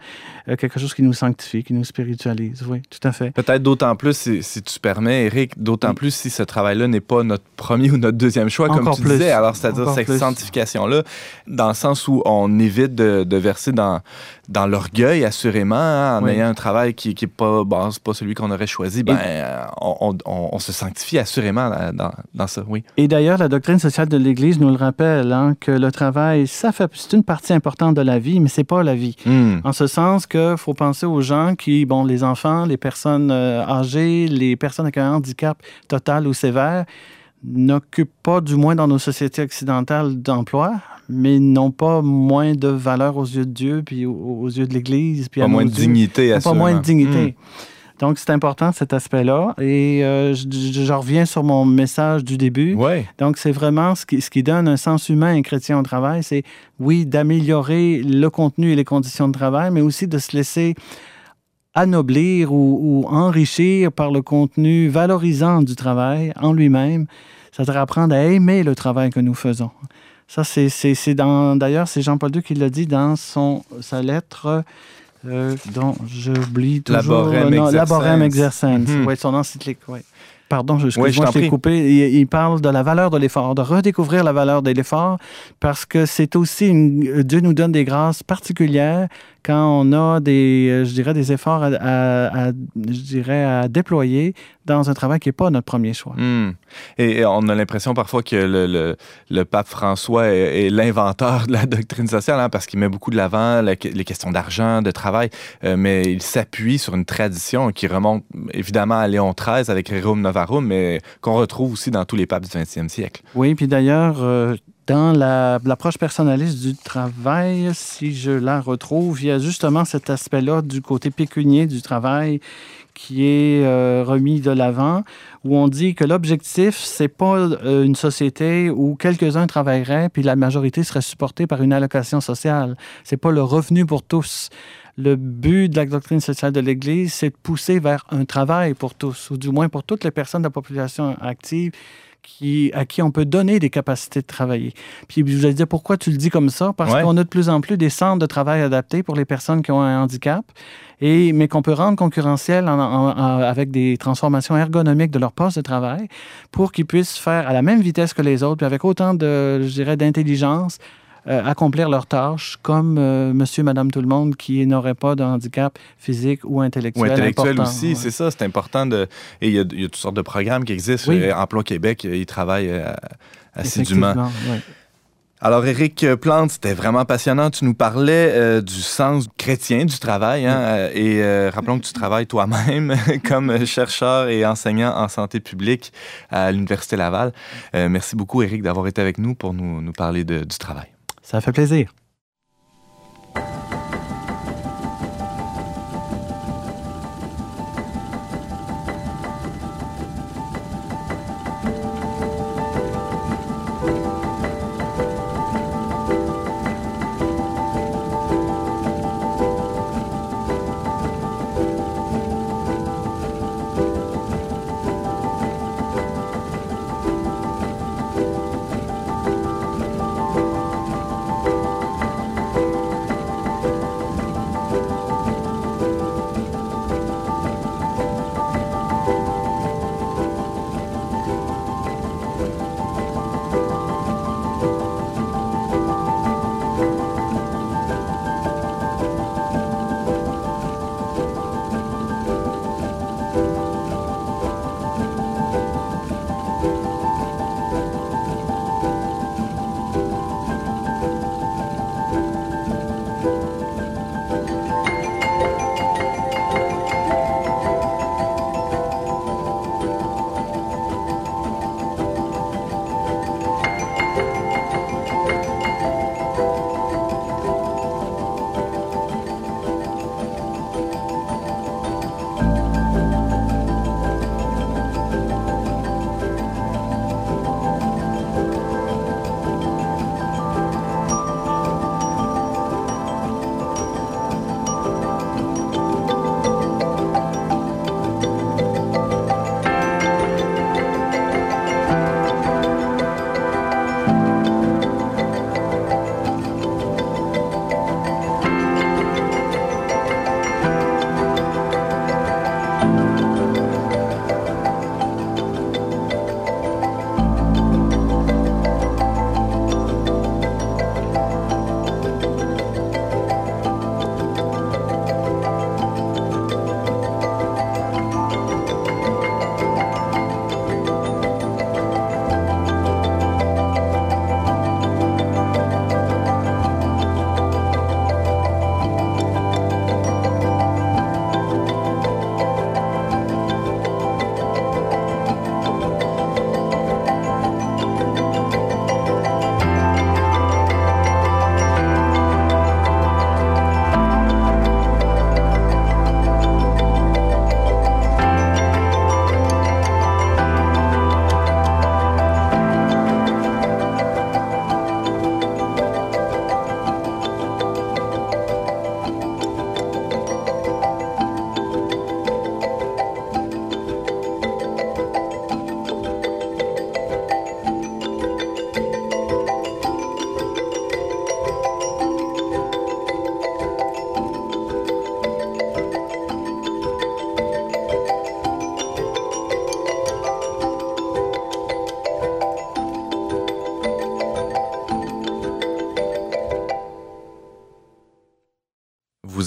euh, quelque chose qui nous sanctifie, qui nous spiritualise. Oui, tout à fait. Peut-être d'autant plus, si, si, tu permets, Eric, d'autant plus si ce travail-là n'est pas notre premier ou notre deuxième choix, comme tu disais. Alors, c'est-à-dire cette sanctification-là, dans le sens où on évite de, de verser dans, dans l'orgueil, assurément, hein, en ayant un travail qui n'est pas, bon, pas celui qu'on aurait choisi, ben, on, on, on, se sanctifie assurément dans, dans ça, oui. Et d'ailleurs, la doctrine sociale de l'Église nous le rappelle, hein, que le travail, ça fait, c'est une partie importante de la vie, mais c'est pas la vie. Mm. En ce sens qu'il faut penser aux gens qui, bon, les enfants, les personnes euh, âgées, les personnes avec un handicap total ou sévère, n'occupent pas, du moins dans nos sociétés occidentales, d'emploi, mais n'ont pas moins de valeur aux yeux de Dieu, puis aux, yeux de l'Église. Puis pas, à moins de dignité, Pas moins de dignité. Mmh. Donc, c'est important cet aspect-là. Et euh, je, je, reviens sur mon message du début. Ouais. Donc, c'est vraiment ce qui, ce qui donne un sens humain à un chrétien au travail. C'est, oui, d'améliorer le contenu et les conditions de travail, mais aussi de se laisser anoblir ou, ou enrichir par le contenu valorisant du travail en lui-même. Ça te apprendre à aimer le travail que nous faisons. Ça, c'est dans. D'ailleurs, c'est Jean-Paul II qui l'a dit dans son, sa lettre. Euh, dont j'oublie toujours. Laborem Exercens. -hmm. Oui, son encyclique, oui. Pardon, je, oui, je, je t'ai coupé. Il, il, parle de la valeur de l'effort, de redécouvrir la valeur de l'effort, parce que c'est aussi une, Dieu nous donne des grâces particulières quand on a des, je dirais, des efforts à, à, à je dirais, à déployer dans un travail qui n'est pas notre premier choix. Mmh. Et, et, on a l'impression parfois que le, le, le pape François est, est l'inventeur de la doctrine sociale, hein, parce qu'il met beaucoup de l'avant les questions d'argent, de travail, euh, mais il s'appuie sur une tradition qui remonte évidemment à Léon XIII avec Rerum Novarum, mais qu'on retrouve aussi dans tous les papes du 20e siècle. Oui, puis d'ailleurs, euh, dans l'approche la, personnaliste du travail, si je la retrouve, il y a justement cet aspect-là du côté pécunier du travail qui est euh, remis de l'avant, où on dit que l'objectif, c'est pas euh, une société où quelques-uns travailleraient puis la majorité serait supportée par une allocation sociale. C'est pas le revenu pour tous. Le but de la doctrine sociale de l'Église, c'est de pousser vers un travail pour tous, ou du moins pour toutes les personnes de la population active qui, à qui on peut donner des capacités de travailler. Puis je vous ai dit pourquoi tu le dis comme ça, parce ouais. qu'on a de plus en plus des centres de travail adaptés pour les personnes qui ont un handicap, et, mais qu'on peut rendre concurrentiels en, en, en, avec des transformations ergonomiques de leur poste de travail pour qu'ils puissent faire à la même vitesse que les autres, puis avec autant de, je dirais, d'intelligence, euh, accomplir leurs tâches comme euh, monsieur, madame, tout le monde qui n'aurait pas de handicap physique ou intellectuel. Ou intellectuel important, aussi, ouais. c'est ça, c'est important. De... Et il y, a, il y, a, toutes sortes de programmes qui existent. Oui. Emploi Québec, ils travaillent euh, assidûment. Oui. Alors, Éric Plante, c'était vraiment passionnant. Tu nous parlais euh, du sens chrétien du travail. Hein, oui. Et euh, rappelons que tu travailles toi-même comme chercheur et enseignant en santé publique à l'Université Laval. Euh, merci beaucoup, Éric, d'avoir été avec nous pour nous, nous parler de, du travail. Ça fait plaisir.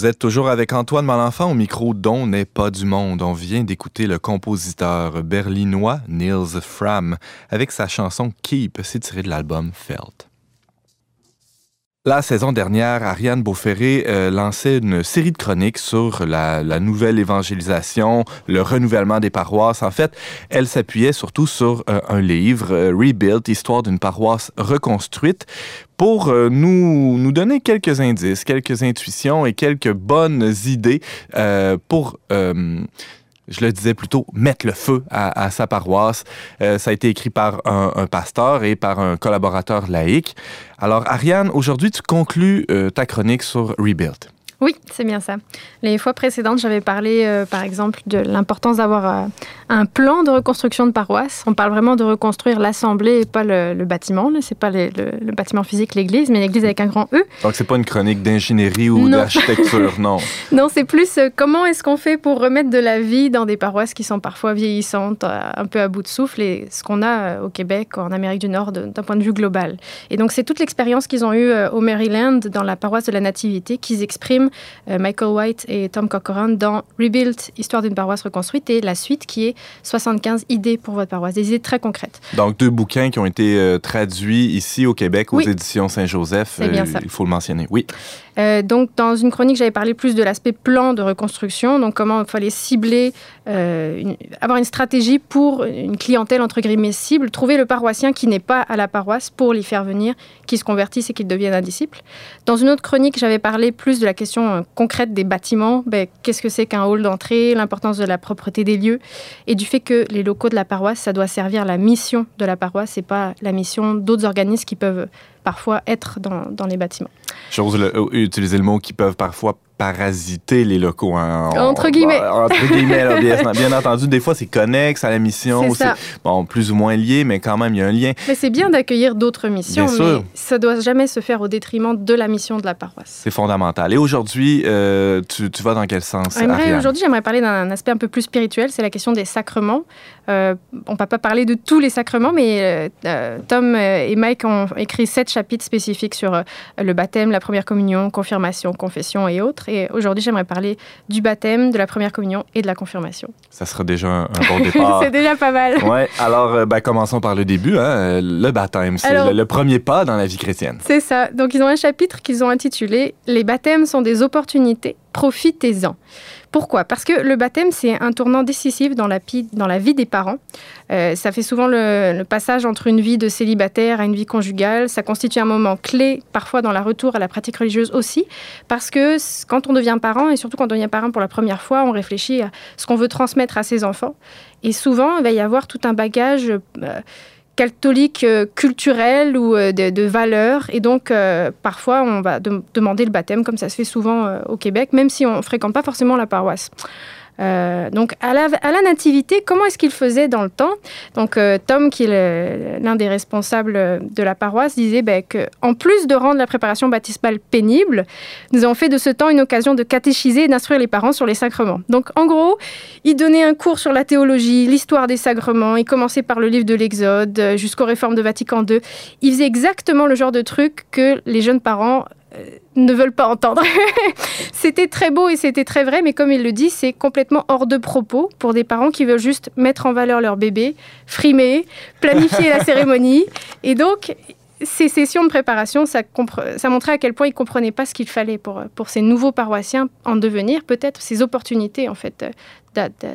Vous êtes toujours avec Antoine Malenfant au micro dont n'est pas du monde. On vient d'écouter le compositeur berlinois Niels Fram avec sa chanson Keep, c'est tiré de l'album Felt. La saison dernière, Ariane Beauferré euh, lançait une série de chroniques sur la, nouvelle évangélisation, le renouvellement des paroisses. En fait, elle s'appuyait surtout sur euh, un livre, euh, Rebuilt, Histoire d'une paroisse reconstruite, pour nous, nous donner quelques indices, quelques intuitions et quelques bonnes idées pour je le disais plutôt, mettre le feu à, sa paroisse. Euh, ça a été écrit par un, pasteur et par un collaborateur laïque. Alors, Ariane, aujourd'hui, tu conclus euh, ta chronique sur Rebuild. Oui, c'est bien ça. Les fois précédentes, j'avais parlé, euh, par exemple, de l'importance d'avoir euh, un plan de reconstruction de paroisse. On parle vraiment de reconstruire l'assemblée et pas le, bâtiment. C'est pas le, bâtiment physique, l'église, mais l'église avec un grand E. Donc, c'est pas une chronique d'ingénierie ou d'architecture, non. non, c'est plus euh, comment est-ce qu'on fait pour remettre de la vie dans des paroisses qui sont parfois vieillissantes, un peu à bout de souffle, et ce qu'on a au Québec, en Amérique du Nord, d'un point de vue global. Et donc, c'est toute l'expérience qu'ils ont eue au Maryland, dans la paroisse de la Nativité, qu'ils expriment Michael White et Tom Corcoran dans Rebuilt, Histoire d'une paroisse reconstruite, et la suite qui est 75 idées pour votre paroisse, des idées très concrètes. Donc, deux bouquins qui ont été euh, traduits ici au Québec aux éditions Saint-Joseph. Euh. Il faut le mentionner. Oui. Euh, donc, dans une chronique, j'avais parlé plus de l'aspect plan de reconstruction, donc comment il fallait cibler, euh, avoir une stratégie pour une clientèle entre guillemets cible, trouver le paroissien qui n'est pas à la paroisse pour l'y faire venir, qui se convertisse et qu'il devienne un disciple. Dans une autre chronique, j'avais parlé plus de la question euh, concrète des bâtiments. Ben, Qu'est-ce que c'est qu'un hall d'entrée, l'importance de la propreté des lieux et du fait que les locaux de la paroisse, ça doit servir la mission de la paroisse et pas la mission d'autres organismes qui peuvent parfois être dans, dans les bâtiments. J'ose utiliser le mot qui peuvent parfois parasiter les locaux. Hein. entre guillemets. entre guillemets, bien, entendu. Des fois, c'est connexe à la mission. C'est bon, plus ou moins lié, mais quand même, il y a un lien. Mais c'est bien d'accueillir d'autres missions, mais ça doit jamais se faire au détriment de la mission de la paroisse. C'est fondamental. Et aujourd'hui, euh, tu, tu, vas dans quel sens, Aujourd'hui, j'aimerais parler d'un aspect un peu plus spirituel, c'est la question des sacrements. Euh, on ne va pas parler de tous les sacrements, mais euh, Tom et Mike ont écrit sept chapitres spécifiques sur le baptême, la première communion, confirmation, confession et autres. Et aujourd'hui, j'aimerais parler du baptême, de la première communion et de la confirmation. Ça sera déjà un, bon départ. c'est déjà pas mal. Ouais. Alors, euh, ben, commençons par le début. Hein. Le baptême, c'est le, premier pas dans la vie chrétienne. C'est ça. Donc, ils ont un chapitre qu'ils ont intitulé Les baptêmes sont des opportunités, profitez-en. Pourquoi? Parce que le baptême, c'est un tournant décisif dans la, vie des parents. Euh, ça fait souvent le, passage entre une vie de célibataire à une vie conjugale. Ça constitue un moment clé, parfois dans la retour à la pratique religieuse aussi, parce que quand on devient parent, et surtout quand on devient parent pour la première fois, on réfléchit à ce qu'on veut transmettre à ses enfants. Et souvent, il va y avoir tout un bagage... Euh, catholique euh, ou euh, de, valeurs. Et donc, euh, parfois, on va demander le baptême, comme ça se fait souvent au Québec, même si on ne fréquente pas forcément la paroisse. Euh, donc, à la, nativité, comment est-ce qu'il faisait dans le temps? Donc, euh, Tom, qui est l'un des responsables de la paroisse, disait ben, qu'en plus de rendre la préparation baptismale pénible, nous avons fait de ce temps une occasion de catéchiser et d'instruire les parents sur les sacrements. Donc, en gros, il donnait un cours sur la théologie, l'histoire des sacrements. Il commençait par le livre de l'Exode euh, jusqu'aux réformes de Vatican II. Il faisait exactement le genre de truc que les jeunes parents euh, ne veulent pas entendre. c'était très beau et c'était très vrai, mais comme il le dit, c'est complètement hors de propos pour des parents qui veulent juste mettre en valeur leur bébé, frimer, planifier la cérémonie. Et donc, ces sessions de préparation, ça, ça montrait à quel point ils ne comprenaient pas ce qu'il fallait pour, pour ces nouveaux paroissiens en devenir, peut-être ces opportunités, en fait,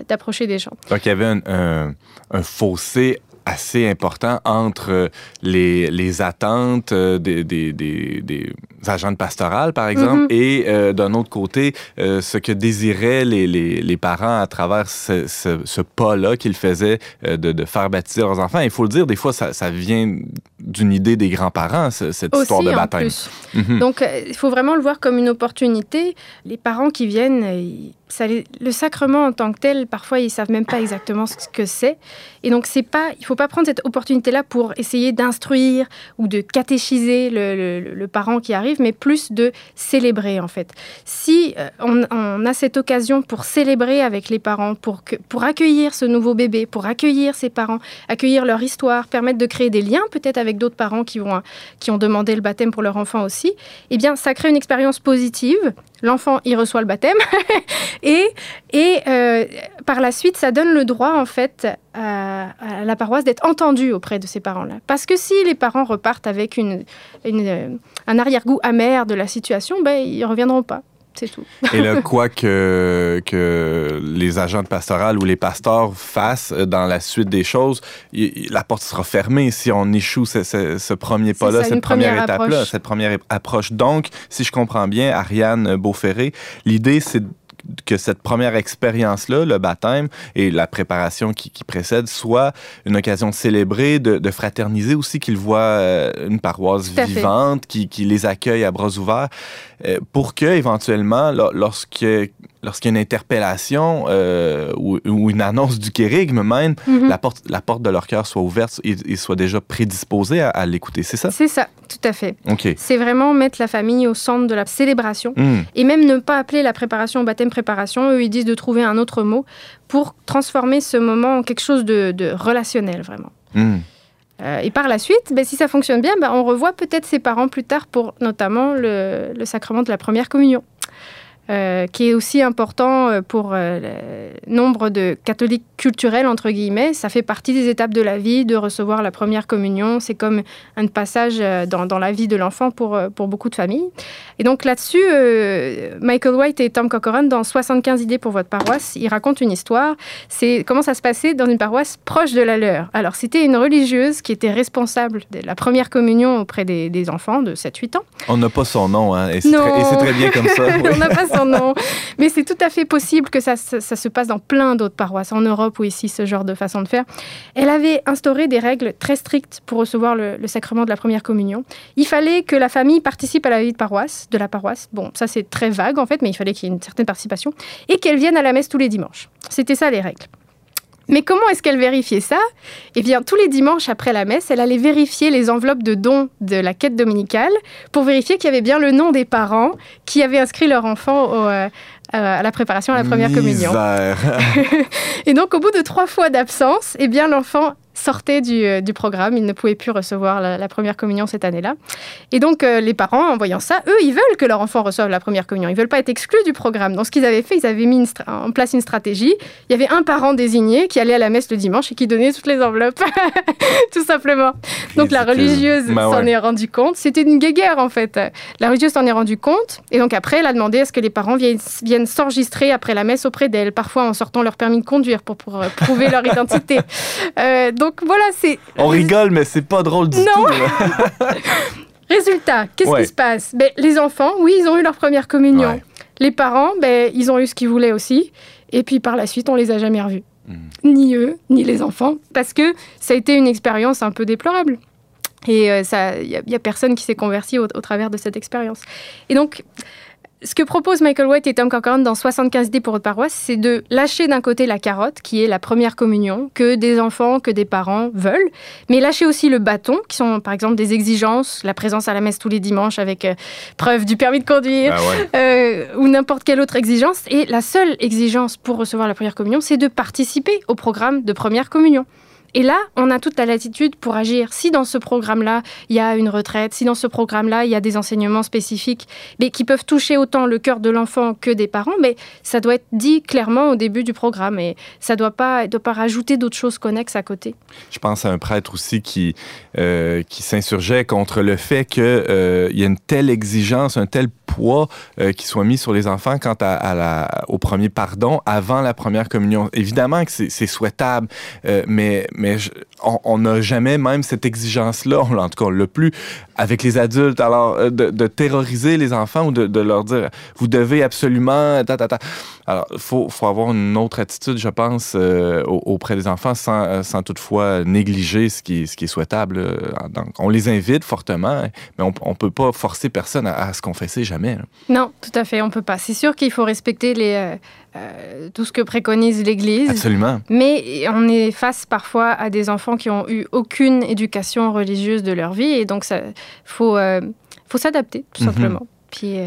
d'approcher des gens. Donc, il y avait un, un fossé assez important entre les, les attentes euh, des, des, des, des agents de pastoral, par exemple, mm-hmm. et euh, d'un autre côté, euh, ce que désiraient les, les, les, parents à travers ce, ce, ce pas-là qu'ils faisaient de, de, faire baptiser leurs enfants. Il faut le dire, des fois, ça, ça vient d'une idée des grands-parents, cette histoire de baptême. Mm-hmm. Donc, il faut vraiment le voir comme une opportunité. Les parents qui viennent, le sacrement en tant que tel, parfois ils savent même pas exactement ce que c'est. Et donc c'est pas, il faut pas prendre cette opportunité-là pour essayer d'instruire ou de catéchiser le, parent qui arrive, mais plus de célébrer en fait. Si euh, on, a cette occasion pour célébrer avec les parents, pour, pour accueillir ce nouveau bébé, pour accueillir ses parents, accueillir leur histoire, permettre de créer des liens peut-être avec d'autres parents qui, vont, qui ont demandé le baptême pour leur enfant aussi, eh bien ça crée une expérience positive l'enfant y reçoit le baptême et, et euh, par la suite ça donne le droit en fait à, la paroisse d'être entendue auprès de ces parents-là. Parce que si les parents repartent avec une, euh, un arrière-goût amer de la situation, ben, ils ne reviendront pas. C'est tout. Et là, quoi que, que les agents de pastoral ou les pasteurs fassent dans la suite des choses, la porte sera fermée si on échoue ce, ce, premier pas-là, cette première, étape-là, cette première approche. Donc, si je comprends bien, Ariane Beauferré, l'idée, c'est que cette première expérience-là, le baptême et la préparation qui, précède, soit une occasion de célébrer, de, fraterniser aussi, qu'ils voient euh, une paroisse vivante, qui, qui, les accueille à bras ouverts, euh, pour que éventuellement, lorsque lorsqu'il y a une interpellation euh, ou, une annonce du kérigme même, mhm. la, porte, la porte de leur cœur soit ouverte et, ils soient déjà prédisposés à, l'écouter. C'est ça? C'est ça, tout à fait. C'est vraiment mettre la famille au centre de la célébration hmm. et même ne pas appeler la préparation au baptême préparation. Eux, ils disent de trouver un autre mot pour transformer ce moment en quelque chose de, relationnel, vraiment. Hmm. Euh, et par la suite, ben, si ça fonctionne bien, ben, on revoit peut-être ses parents plus tard pour notamment le sacrement de la première communion. Euh, qui est aussi important euh, pour euh, le nombre de catholiques culturels, entre guillemets. Ça fait partie des étapes de la vie, de recevoir la première communion. C'est comme un passage dans, dans la vie de l'enfant pour, pour beaucoup de familles. Et donc là-dessus, Michael White et Tom Corcoran, dans 75 idées pour votre paroisse, ils racontent une histoire. C'est comment ça se passait dans une paroisse proche de la leur. Alors, c'était une religieuse qui était responsable de la première communion auprès des, des enfants de 7-8 ans. On n'a pas son nom, hein, et c'est très, très, bien comme ça. On n'a pas non. Mais c'est tout à fait possible que ça, se passe dans plein d'autres paroisses, en Europe ou ici, ce genre de façon de faire. Elle avait instauré des règles très strictes pour recevoir le, sacrement de la première communion. Il fallait que la famille participe à la vie de paroisse, de la paroisse. Bon, ça c'est très vague en fait, mais il fallait qu'il y ait une certaine participation. Et qu'elle vienne à la messe tous les dimanches. C'était ça les règles. Mais comment est-ce qu'elle vérifiait ça? Eh bien, tous les dimanches après la messe, elle allait vérifier les enveloppes de dons de la quête dominicale pour vérifier qu'il y avait bien le nom des parents qui avaient inscrit leur enfant euh, à la préparation à la première communion. Et donc, au bout de trois fois d'absence, eh bien, l'enfant sortait euh, du, programme. Ils ne pouvaient plus recevoir la, première communion cette année-là. Et donc, euh, les parents, en voyant ça, eux, ils veulent que leur enfant reçoive la première communion. Ils veulent pas être exclus du programme. Donc, ce qu'ils avaient fait, ils avaient mis en place une stratégie. Il y avait un parent désigné qui allait à la messe le dimanche et qui donnait toutes les enveloppes, tout simplement. Donc, la religieuse bah s'en est rendue compte. C'était une guéguerre, en fait. La religieuse s'en est rendue compte. Et donc, après, elle a demandé à ce que les parents viennent, s'enregistrer après la messe auprès d'elle, parfois en sortant leur permis de conduire pour, pour euh, prouver leur identité. donc, donc voilà, c'est. On rigole, mais c'est pas drôle du tout. Résultat, qu'est-ce qui se passe? Ben, Les enfants, oui, ils ont eu leur première communion. Les parents, ben, ils ont eu ce qu'ils voulaient aussi. Et puis par la suite, on les a jamais revus. Hmm. Ni eux, ni les enfants. Parce que ça a été une expérience un peu déplorable. Et il euh, n'y a, a, personne qui s'est converti au, au, travers de cette expérience. Et donc, ce que proposent Michael White et Tom Corcoran dans 75 idées pour votre paroisse, c'est de lâcher d'un côté la carotte, qui est la première communion, que des enfants, que des parents veulent, mais lâcher aussi le bâton, qui sont par exemple des exigences, la présence à la messe tous les dimanches avec euh, preuve du permis de conduire, bah euh, ou n'importe quelle autre exigence. Et la seule exigence pour recevoir la première communion, c'est de participer au programme de première communion. Et là, on a toute la latitude pour agir. Si dans ce programme-là, il y a une retraite, si dans ce programme-là, il y a des enseignements spécifiques mais qui peuvent toucher autant le cœur de l'enfant que des parents, mais ça doit être dit clairement au début du programme et ça ne doit pas, doit pas rajouter d'autres choses connexes à côté. Je pense à un prêtre aussi qui, euh, qui s'insurgeait contre le fait qu'il euh, y a une telle exigence, un tel euh, qui soit mis sur les enfants quant à, la, au premier pardon avant la première communion. Évidemment que c'est souhaitable, mais, mais mais on n'a jamais même cette exigence-là, en tout cas, on l'a plus avec les adultes. Alors, euh, de, terroriser les enfants ou de, leur dire, vous devez absolument, ta, ta, ta. Alors, il faut, avoir une autre attitude, je pense, euh, auprès des enfants sans, euh, sans, toutefois négliger ce qui, ce qui est souhaitable. Donc, on les invite fortement, mais on ne peut pas forcer personne à, se confesser jamais. Non, tout à fait, on ne peut pas. C'est sûr qu'il faut respecter les, euh, tout ce que préconise l'Église. Absolument. Mais on est face parfois à des enfants qui ont eu aucune éducation religieuse de leur vie, et donc il faut, faut s'adapter, tout mhm. simplement. Puis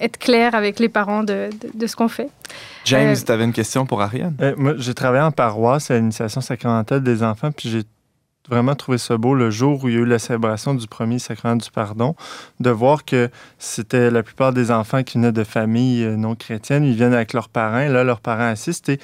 être clair avec les parents de, de, ce qu'on fait. James, euh, tu avais une question pour Ariane? Euh, moi, j'ai travaillé en paroisse à l'initiation sacramentale des enfants, puis j'ai vraiment trouvé ça beau le jour où il y a eu la célébration du premier sacrement du pardon, de voir que c'était la plupart des enfants qui venaient de familles euh, non chrétiennes, ils viennent avec leurs parents, là, leurs parents assistent, et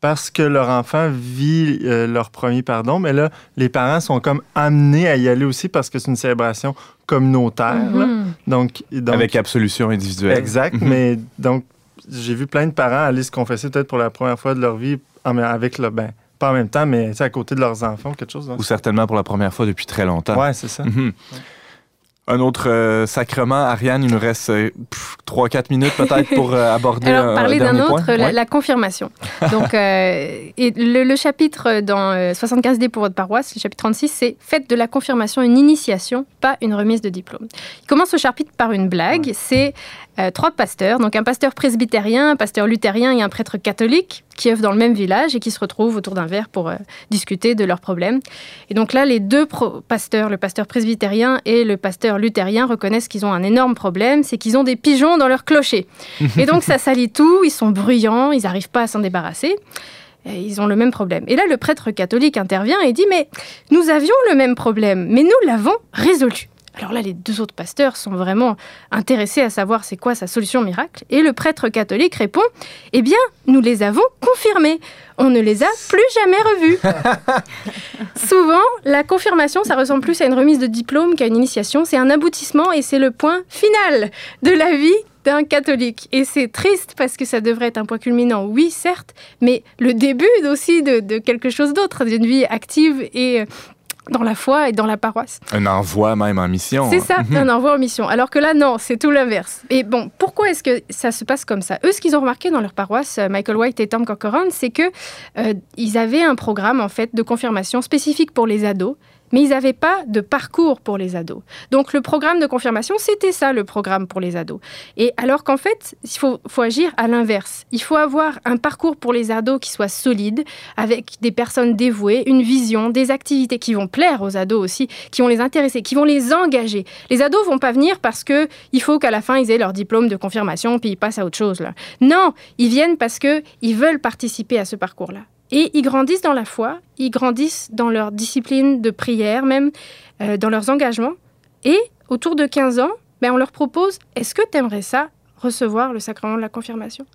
parce que leur enfant vit leur premier pardon, mais là, les parents sont comme amenés à y aller aussi parce que c'est une célébration communautaire. Mm-hmm. donc, Avec absolution individuelle. Exact, mm-hmm. mais donc, j'ai vu plein de parents aller se confesser peut-être pour la première fois de leur vie avec le, ben, pas en même temps, mais à côté de leurs enfants, quelque chose. Ou certainement pour la première fois depuis très longtemps. Oui, c'est ça. Mm-hmm. Un autre euh, sacrement, Ariane, il nous reste 3-4 euh, minutes peut-être pour euh, aborder Alors, parler d'un autre, la, confirmation. Donc, et le, chapitre dans 75D pour votre paroisse, le chapitre 36, c'est Faites de la confirmation une initiation, pas une remise de diplôme. Il commence ce chapitre par une blague. C'est euh, trois pasteurs, donc un pasteur presbytérien, un pasteur luthérien et un prêtre catholique qui œuvrent dans le même village et qui se retrouvent autour d'un verre pour euh, discuter de leurs problèmes. Et donc là, les deux pasteurs, le pasteur presbytérien et le pasteur luthérien, reconnaissent qu'ils ont un énorme problème, c'est qu'ils ont des pigeons dans leur clocher. Et donc ça salit tout, ils sont bruyants, ils n'arrivent pas à s'en débarrasser. ils ont le même problème. Et là, le prêtre catholique intervient et dit, mais nous avions le même problème, mais nous l'avons résolu. Alors là, les deux autres pasteurs sont vraiment intéressés à savoir c'est quoi sa solution miracle. Et le prêtre catholique répond Eh bien, nous les avons confirmés. On ne les a plus jamais revus. Souvent, la confirmation, ça ressemble plus à une remise de diplôme qu'à une initiation. C'est un aboutissement et c'est le point final de la vie d'un catholique. Et c'est triste parce que ça devrait être un point culminant, oui, certes, mais le début aussi de, de quelque chose d'autre, d'une vie active et dans la foi et dans la paroisse. Un envoi même en mission. C'est ça, mhm. un envoi en mission. Alors que là, non, c'est tout l'inverse. Et bon, pourquoi est-ce que ça se passe comme ça? Eux, ce qu'ils ont remarqué dans leur paroisse, euh, Michael White et Tom Corcoran, c'est que euh, ils avaient un programme en fait de confirmation spécifique pour les ados mais ils n'avaient pas de parcours pour les ados. Donc le programme de confirmation, c'était ça le programme pour les ados. Et alors qu'en fait, il faut, agir à l'inverse. Il faut avoir un parcours pour les ados qui soit solide, avec des personnes dévouées, une vision, des activités qui vont plaire aux ados aussi, qui vont les intéresser, qui vont les engager. Les ados vont pas venir parce que il faut qu'à la fin ils aient leur diplôme de confirmation puis ils passent à autre chose là. Non, ils viennent parce que ils veulent participer à ce parcours-là. Et ils grandissent dans la foi, ils grandissent dans leur discipline de prière, même euh, dans leurs engagements. Et autour de 15 ans, ben, on leur propose, est-ce que tu aimerais ça, recevoir le sacrement de la confirmation?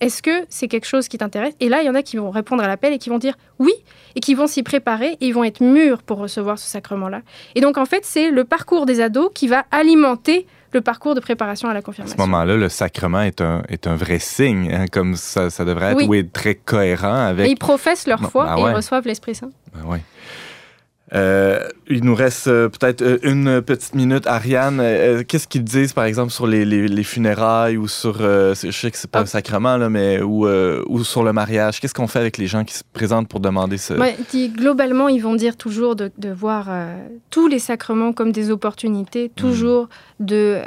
Est-ce que c'est quelque chose qui t'intéresse? Et là, il y en a qui vont répondre à l'appel et qui vont dire oui, et qui vont s'y préparer, et ils vont être mûrs pour recevoir ce sacrement-là. Et donc, en fait, c'est le parcours des ados qui va alimenter le parcours de préparation à la confirmation. À ce moment-là, le sacrement est un, est un vrai signe, hein, comme ça, ça devrait être, ou est très cohérent avec... Et ils professent leur foi ben et ils reçoivent l'Esprit Saint. Ben oui. Euh, il nous reste euh, peut-être euh, une petite minute. Ariane, qu'est-ce qu'ils disent, par exemple, sur les, les, funérailles ou sur. je sais que c'est pas un ah. sacrement, là, mais. Ou, ou sur le mariage? Qu'est-ce qu'on fait avec les gens qui se présentent pour demander ce? Ouais, globalement, ils vont dire toujours de, de voir tous les sacrements comme des opportunités, toujours mmh. de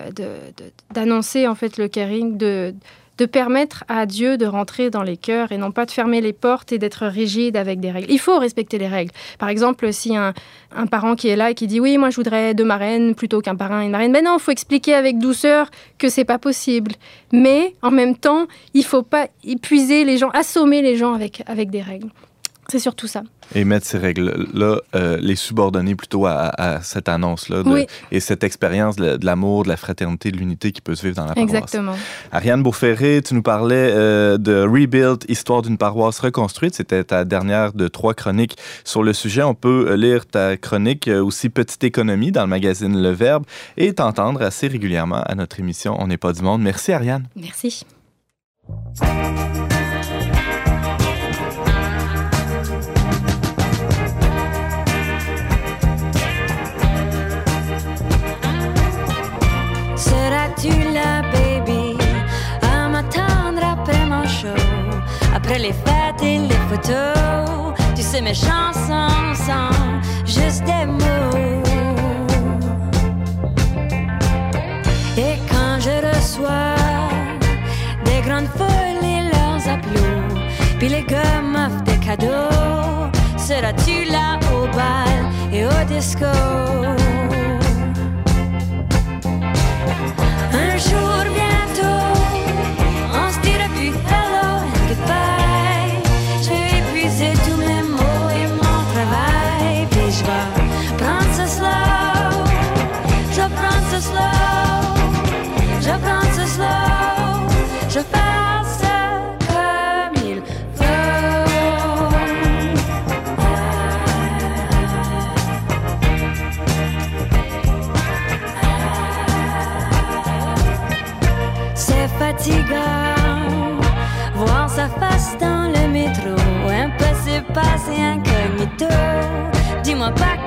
d'annoncer, en fait, le caring, de de permettre à Dieu de rentrer dans les cœurs et non pas de fermer les portes et d'être rigide avec des règles. Il faut respecter les règles. Par exemple, si un, un parent qui est là et qui dit oui, moi je voudrais deux marraines plutôt qu'un parrain et une marraine, ben non, il faut expliquer avec douceur que c'est pas possible. Mais en même temps, il faut pas épuiser les gens, assommer les gens avec, avec des règles. C'est surtout ça. Et mettre ces règles-là, euh, les subordonner plutôt à, cette annonce-là et cette expérience de, l'amour, de la fraternité, de l'unité qui peut se vivre dans la paroisse. Exactement. Ariane Beauferré, tu nous parlais euh, de Rebuild, histoire d'une paroisse reconstruite. C'était ta dernière de trois chroniques sur le sujet. On peut lire ta chronique euh, aussi Petite économie dans le magazine Le Verbe et t'entendre assez régulièrement à notre émission On n'est pas du monde. Merci Ariane. Merci. Les fêtes et les photos, tu sais mes chansons sont juste des mots. Et quand je reçois des grandes foules et leurs applaudissements, puis les gars m'offrent des cadeaux, seras-tu là au bal et au disco?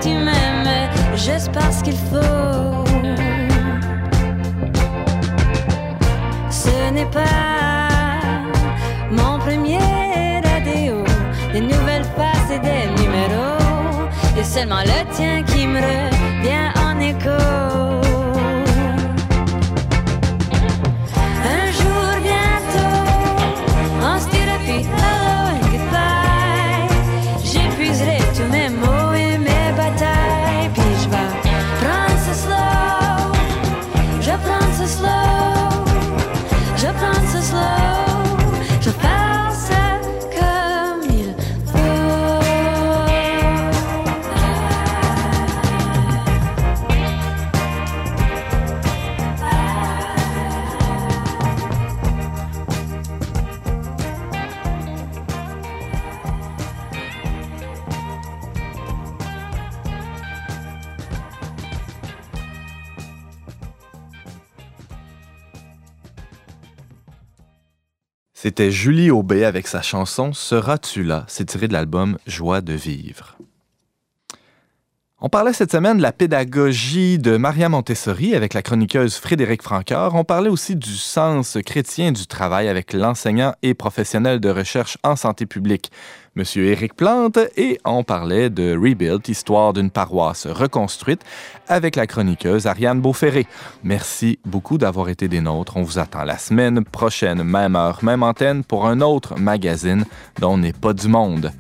Tu m'aimes, juste parce qu'il faut. Ce n'est pas mon premier radio, des nouvelles faces et des numéros, et seulement le tien qui me revient en écho. C'était Julie Aubé avec sa chanson Seras-tu là? C'est tiré de l'album Joie de vivre. On parlait cette semaine de la pédagogie de Maria Montessori avec la chroniqueuse Frédéric Francoeur. On parlait aussi du sens chrétien du travail avec l'enseignant et professionnel de recherche en santé publique, M. Éric Plante, et on parlait de Rebuild, histoire d'une paroisse reconstruite, avec la chroniqueuse Ariane Beauferré. Merci beaucoup d'avoir été des nôtres. On vous attend la semaine prochaine, même heure, même antenne, pour un autre magazine dont on n'est pas du monde.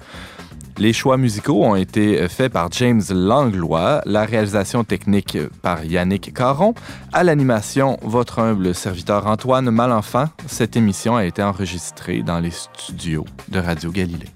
Les choix musicaux ont été faits par James Langlois, la réalisation technique par Yannick Caron, à l'animation votre humble serviteur Antoine Malenfant. Cette émission a été enregistrée dans les studios de Radio Galilée.